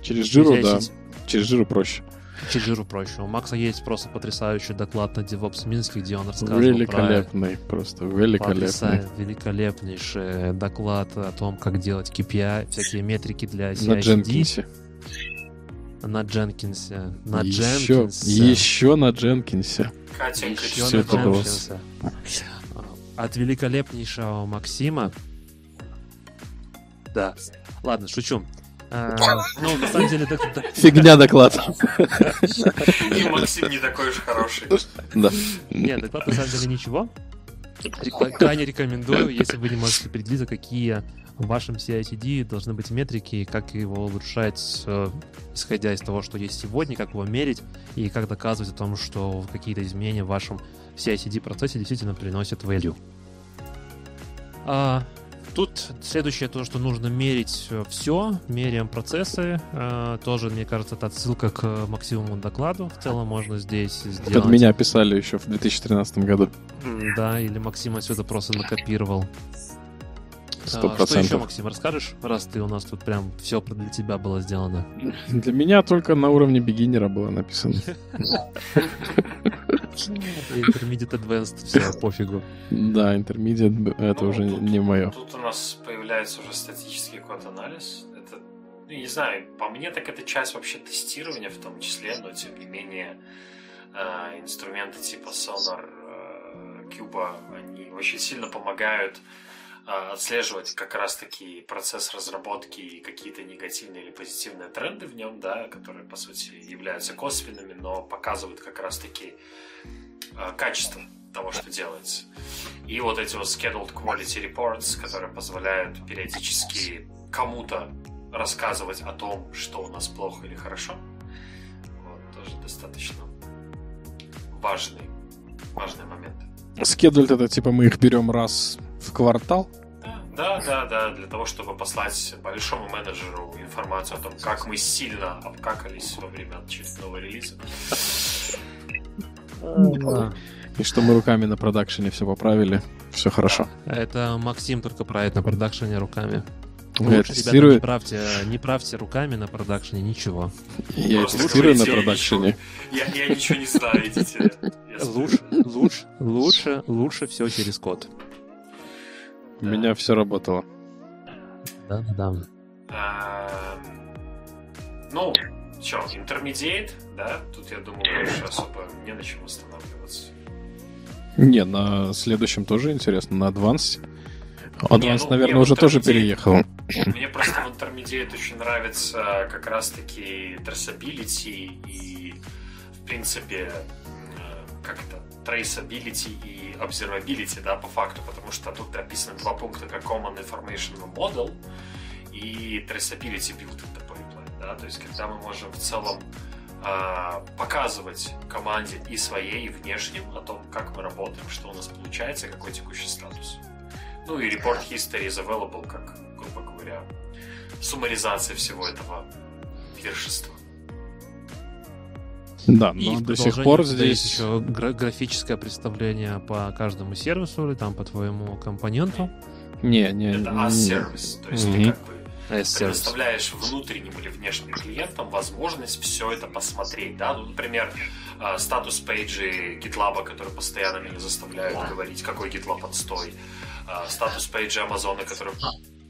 Через жиру, да. CI/CD Через жиру проще. Через Jira проще. У Макса есть просто потрясающий доклад на DevOps Минске, где он рассказывал Великолепный, просто про великолепный. потрясающий, великолепнейший доклад о том, как делать KPI, всякие метрики для На CI/CD. Дженкинсе. на Дженкинсе. На еще, Дженкинсе. еще на Дженкинсе. Катенька, Еще на. Дженкинсе. От великолепнейшего Максима. Да. Ладно, шучу. А, ну, на самом деле, так- так- Фигня [LAUGHS] доклад. И Максим не такой уж хороший. Да. Нет, доклад на самом деле ничего. Крайне рекомендую, если вы не можете определиться, какие в вашем CICD должны быть метрики, как его улучшать, исходя из того, что есть сегодня, как его мерить, и как доказывать о том, что какие-то изменения в вашем CICD процессе действительно приносят value. А, тут следующее то, что нужно мерить все, меряем процессы. А, тоже, мне кажется, это отсылка к максимуму докладу. В целом можно здесь сделать. Под меня писали еще в 2013 году. Да, или Максим отсюда просто накопировал. Сто А, Что еще. Максим, расскажешь, раз ты у нас тут прям все для тебя было сделано? Для меня только на уровне бигинера было написано. [LAUGHS] Intermediate Advanced, все, [LAUGHS] пофигу. Да, интермедиат это Ну, уже тут- не мое. Тут у нас появляется уже статический код-анализ. Это, ну, не знаю, по мне так это часть вообще тестирования в том числе, но тем не менее э, инструменты типа Sonar, э, Cube, они очень сильно помогают э, отслеживать как раз-таки процесс разработки и какие-то негативные или позитивные тренды в нем, да, которые, по сути, являются косвенными, но показывают как раз-таки э, качество того, что делается. И вот эти вот scheduled quality reports, которые позволяют периодически кому-то рассказывать о том, что у нас плохо или хорошо, вот, тоже достаточно важный, важный момент. Скедуль это типа мы их берем раз в квартал. Да, да, да, для того, чтобы послать большому менеджеру информацию о том, как мы сильно обкакались во время очередного релиза. И что мы руками на продакшене все поправили. Все хорошо. Это Максим только правит на продакшене руками. Я Лучше, ребята, не правьте, не правьте руками на продакшене ничего. я Просто тестирую на продакшене. Я, я ничего не знаю, видите. Лучше, лучше, лучше, лучше все через код. У меня все работало. Да-да-да. А, Ну, что, интермедиат, да? Тут, я думаю, больше особо не на чем останавливаться. Не, на следующем тоже интересно, на Advanced. Advanced, ну, наверное, уже тоже Intermediate. переехал. Мне просто в интермедиат очень нравится как раз-таки traceability и, в принципе, э, как это, traceability и observability, да, по факту, потому что тут описаны два пункта, как Common Information Model и Traceability Pipeline, да, то есть когда мы можем в целом а, показывать команде и своей, и внешним о том, как мы работаем, что у нас получается, какой текущий статус. Ну и report history is available, как, грубо говоря, суммаризация всего этого пиршества. Да, И но в до сих пор есть здесь... еще гра- графическое представление по каждому сервису или там по твоему компоненту. Не, не, Это не. as-service, то есть Мгм. ты как бы. Предоставляешь внутренним или внешним клиентам возможность все это посмотреть, да, ну, например, э, статус пейджи GitLab, которые постоянно меня заставляют говорить, какой GitLab отстой, э, статус пейджи Амазона, который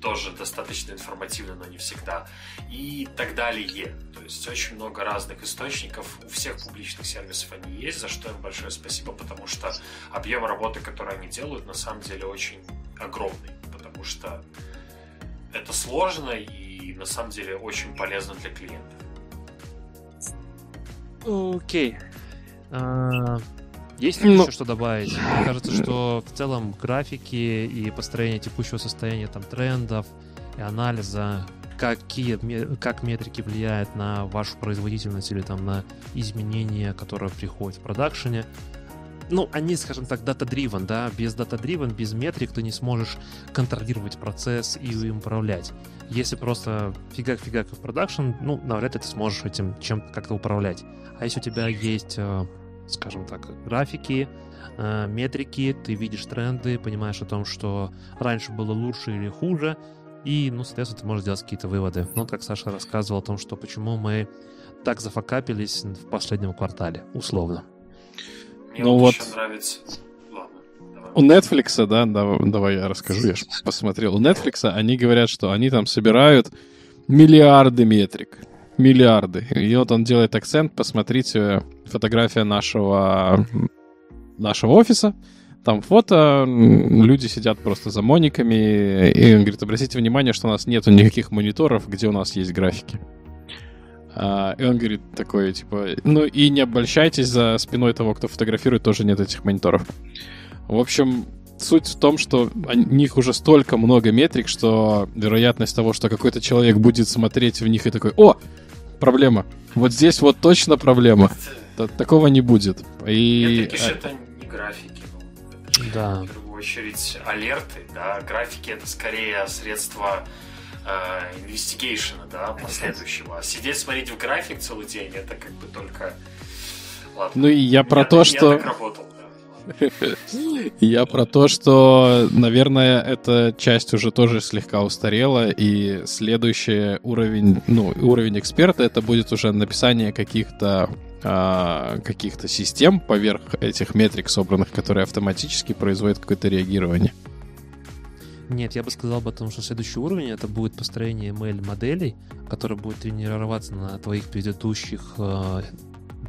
тоже достаточно информативно, но не всегда, и так далее. То есть очень много разных источников, у всех публичных сервисов они есть, за что им большое спасибо, потому что объем работы, который они делают, на самом деле очень огромный, потому что это сложно и на самом деле очень полезно для клиентов. Окей. А, Есть Ну. еще что добавить? Мне кажется, что в целом графики и построение текущего состояния там трендов и анализа, какие, как метрики влияют на вашу производительность или там на изменения, которые приходят в продакшене. Ну, они, скажем так, data-driven, да, без data-driven, без метрик ты не сможешь контролировать процесс и им управлять. Если просто фигак-фигак в продакшн, ну, навряд ли ты сможешь этим чем-то как-то управлять. А если у тебя есть, э, скажем так, графики, э, метрики, ты видишь тренды, понимаешь о том, что раньше было лучше или хуже, и, ну, соответственно, ты можешь сделать какие-то выводы. Ну, как Саша рассказывал о том, что почему мы так зафакапились в последнем квартале, условно. Мне Ну вот, вот. нравится... Ладно, давай. У Netflix, да, дав- давай я расскажу, я ж посмотрел. У Netflix они говорят, что они там собирают миллиарды метрик. миллиарды. И вот он делает акцент, посмотрите, фотография нашего, нашего офиса, там фото, люди сидят просто за мониками, и он говорит, обратите внимание, что у нас нету никаких мониторов, где у нас есть графики. А, и он говорит такой, типа, ну и не обольщайтесь за спиной того, кто фотографирует, тоже нет этих мониторов. В общем, суть в том, что у них уже столько много метрик, что вероятность того, что какой-то человек будет смотреть в них и такой, о, проблема. Вот здесь вот точно проблема. Такого не будет. И... Это не графики. Ну, да. В первую очередь алерты, да. Графики это скорее средства инвестигейшена, э, да, последующего. А сидеть смотреть в график целый день, это как бы только... Ладно. Ну и я про я, то, я что... Так работал, [LAUGHS] Я про то, что, наверное, эта часть уже тоже слегка устарела, и следующий уровень, ну, уровень эксперта, это будет уже написание каких-то а, каких-то систем поверх этих метрик собранных, которые автоматически производят какое-то реагирование. Нет, я бы сказал бы о том, что следующий уровень это будет построение ML-моделей, которые будут тренироваться на твоих предыдущих э,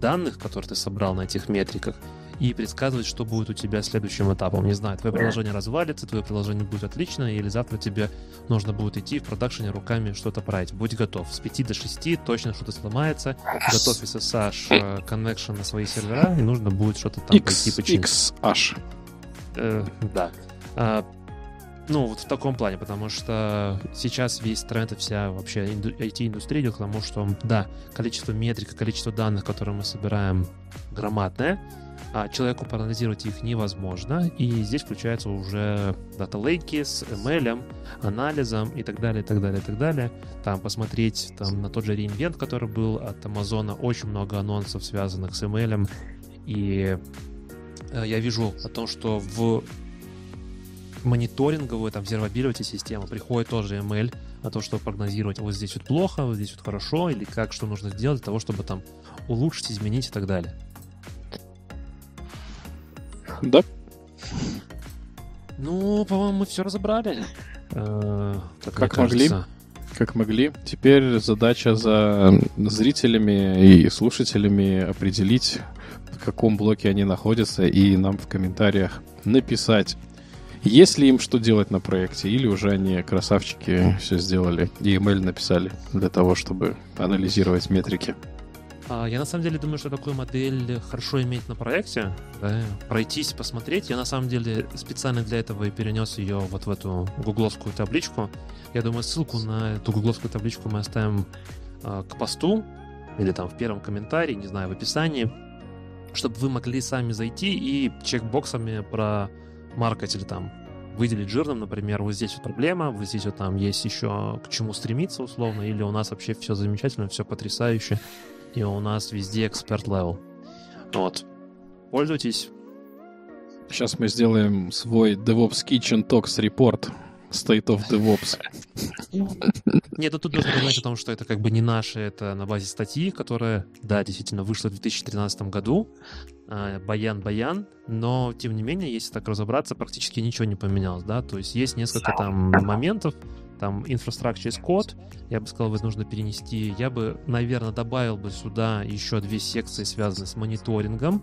данных, которые ты собрал на этих метриках, и предсказывать, что будет у тебя следующим этапом. Не знаю, твое приложение развалится, твое приложение будет отлично, или завтра тебе нужно будет идти в продакшене руками что-то править. Будь готов. С 5 до 6 точно что-то сломается. Готовь SSH э, connection на свои сервера, и нужно будет что-то там X, пойти починить. XH. Э, да. Ну, вот в таком плане, потому что сейчас весь тренд и вся вообще IT-индустрия идет к тому, что, да, количество метрик, количество данных, которые мы собираем, громадное, а человеку проанализировать их невозможно, и здесь включаются уже дата-лейки с ML, анализом и так далее, и так далее, и так далее. Там посмотреть там, на тот же реинвент, который был от Амазона, очень много анонсов, связанных с ML, и э, я вижу о том, что в мониторинговую, там, observability систему приходит тоже ML, о том, чтобы прогнозировать, вот здесь вот плохо, вот здесь вот хорошо, или как, что нужно сделать для того, чтобы там улучшить, изменить и так далее. Да. Ну, по-моему, мы все разобрали. Э, как, как могли. Как могли. Теперь задача за зрителями и слушателями определить, в каком блоке они находятся, и нам в комментариях написать, есть ли им что делать на проекте, или уже они, красавчики, все сделали email написали для того, чтобы анализировать метрики. А, я на самом деле думаю, что такую модель хорошо иметь на проекте, да, пройтись, посмотреть. Я на самом деле специально для этого и перенес ее вот в эту гугловскую табличку. Я думаю, ссылку на эту гугловскую табличку мы оставим а, к посту или там в первом комментарии, не знаю, в описании, чтобы вы могли сами зайти и чекбоксами про маркетили там выделить жирным, например, вот здесь вот проблема, вот здесь вот там есть еще к чему стремиться условно, или у нас вообще все замечательно, все потрясающе, и у нас везде expert level. Вот. Пользуйтесь. Сейчас мы сделаем свой DevOps Kitchen Talks Report. State of DevOps. [LAUGHS] Нет, ну тут нужно понимать о том, что это как бы не наше, это на базе статьи, которая, да, действительно вышла в 2013 году. Баян-баян, но, тем не менее, если так разобраться, практически ничего не поменялось, да, то есть есть несколько там моментов, там инфраструктура из код, я бы сказал, вы нужно перенести. Я бы, наверное, добавил бы сюда еще две секции, связанные с мониторингом,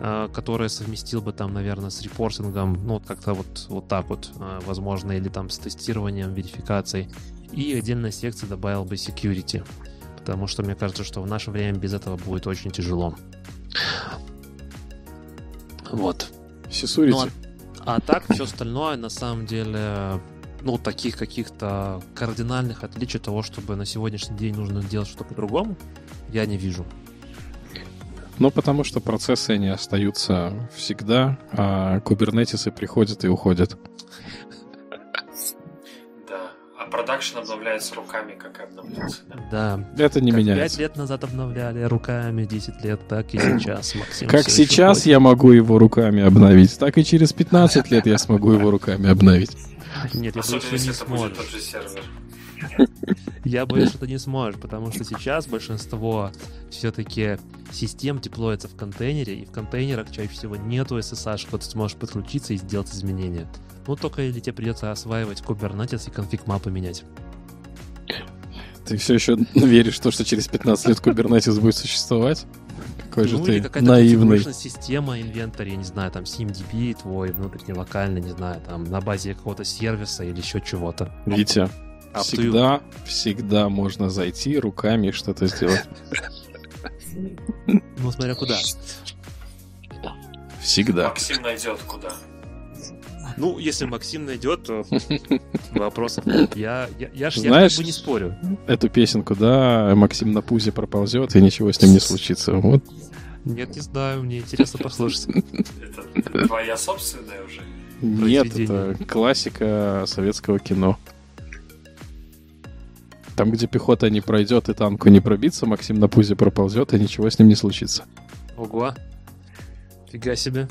а, которые совместил бы там, наверное, с репортингом, ну, вот как-то вот, вот так вот, а, возможно, или там с тестированием, верификацией. И отдельная секция добавил бы security, потому что мне кажется, что в наше время без этого будет очень тяжело. Вот. Сисурите. Ну, а, а так все остальное на самом деле ну, таких каких-то кардинальных отличий того, чтобы на сегодняшний день нужно делать что-то по-другому, я не вижу. Ну, потому что процессы не остаются всегда, а кубернетисы приходят и уходят продакшн обновляется руками, как и обновлялся. Да. да. Это не как меняется. 5 лет назад обновляли руками, 10 лет, так и сейчас, Максим. Как сейчас я могу его руками обновить, так и через 15 лет я смогу его руками обновить. Нет, я боюсь, что не сможешь. Я боюсь, что ты не сможешь, потому что сейчас большинство все-таки систем деплоится в контейнере, и в контейнерах чаще всего нету SSH, куда ты сможешь подключиться и сделать изменения. Ну, только или тебе придется осваивать Kubernetes и конфиг мапы менять. Ты все еще веришь в то, что через 15 лет Kubernetes будет существовать? Какой же ну, ты или какая-то наивный. система инвентарь, я не знаю, там SIMDB твой, внутренний, локальный, не знаю, там на базе какого-то сервиса или еще чего-то. Витя, Up you. всегда, всегда можно зайти руками и что-то сделать. Ну, смотря куда. Всегда. Максим найдет куда. Ну, если Максим найдет, то [LAUGHS] вопросов нет. Я, я, я, ж- я Знаешь- как бы не спорю. Эту песенку, да, Максим на пузе проползет, и ничего с ним не случится. Вот Нет, не знаю, мне интересно послушать. Это твоя собственная уже. Нет, это классика советского кино. Там, где пехота не пройдет и танку не пробиться, Максим на пузе проползет, и ничего с ним не случится. Ого. Фига себе.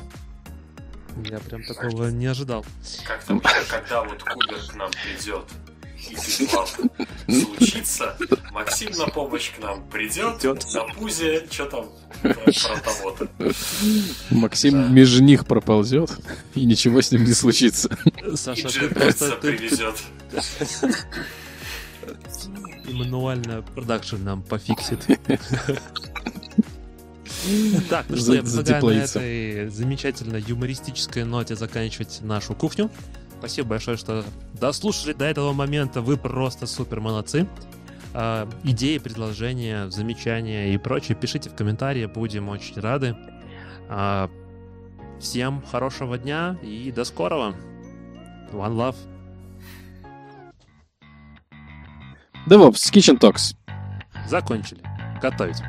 Я прям такого не ожидал. Как там, когда вот Кубер к нам придет и Битвап случится, Максим на помощь к нам придет, Идет. на пузе, что там про, про того-то. Максим Да. меж них проползет, и ничего с ним не случится. И Саша, ты Джин просто ты- привезет. [LAUGHS] и мануально продакшн нам пофиксит. [LAUGHS] [LAUGHS] Так, ну что, я предлагаю на этой замечательно юмористической ноте заканчивать нашу кухню. Спасибо большое, что дослушали до этого момента. Вы просто супер молодцы. А, идеи, предложения, замечания и прочее пишите в комментарии, будем очень рады. А, всем хорошего дня и до скорого. One love. DevOps, Kitchen Talks. Закончили. Готовить.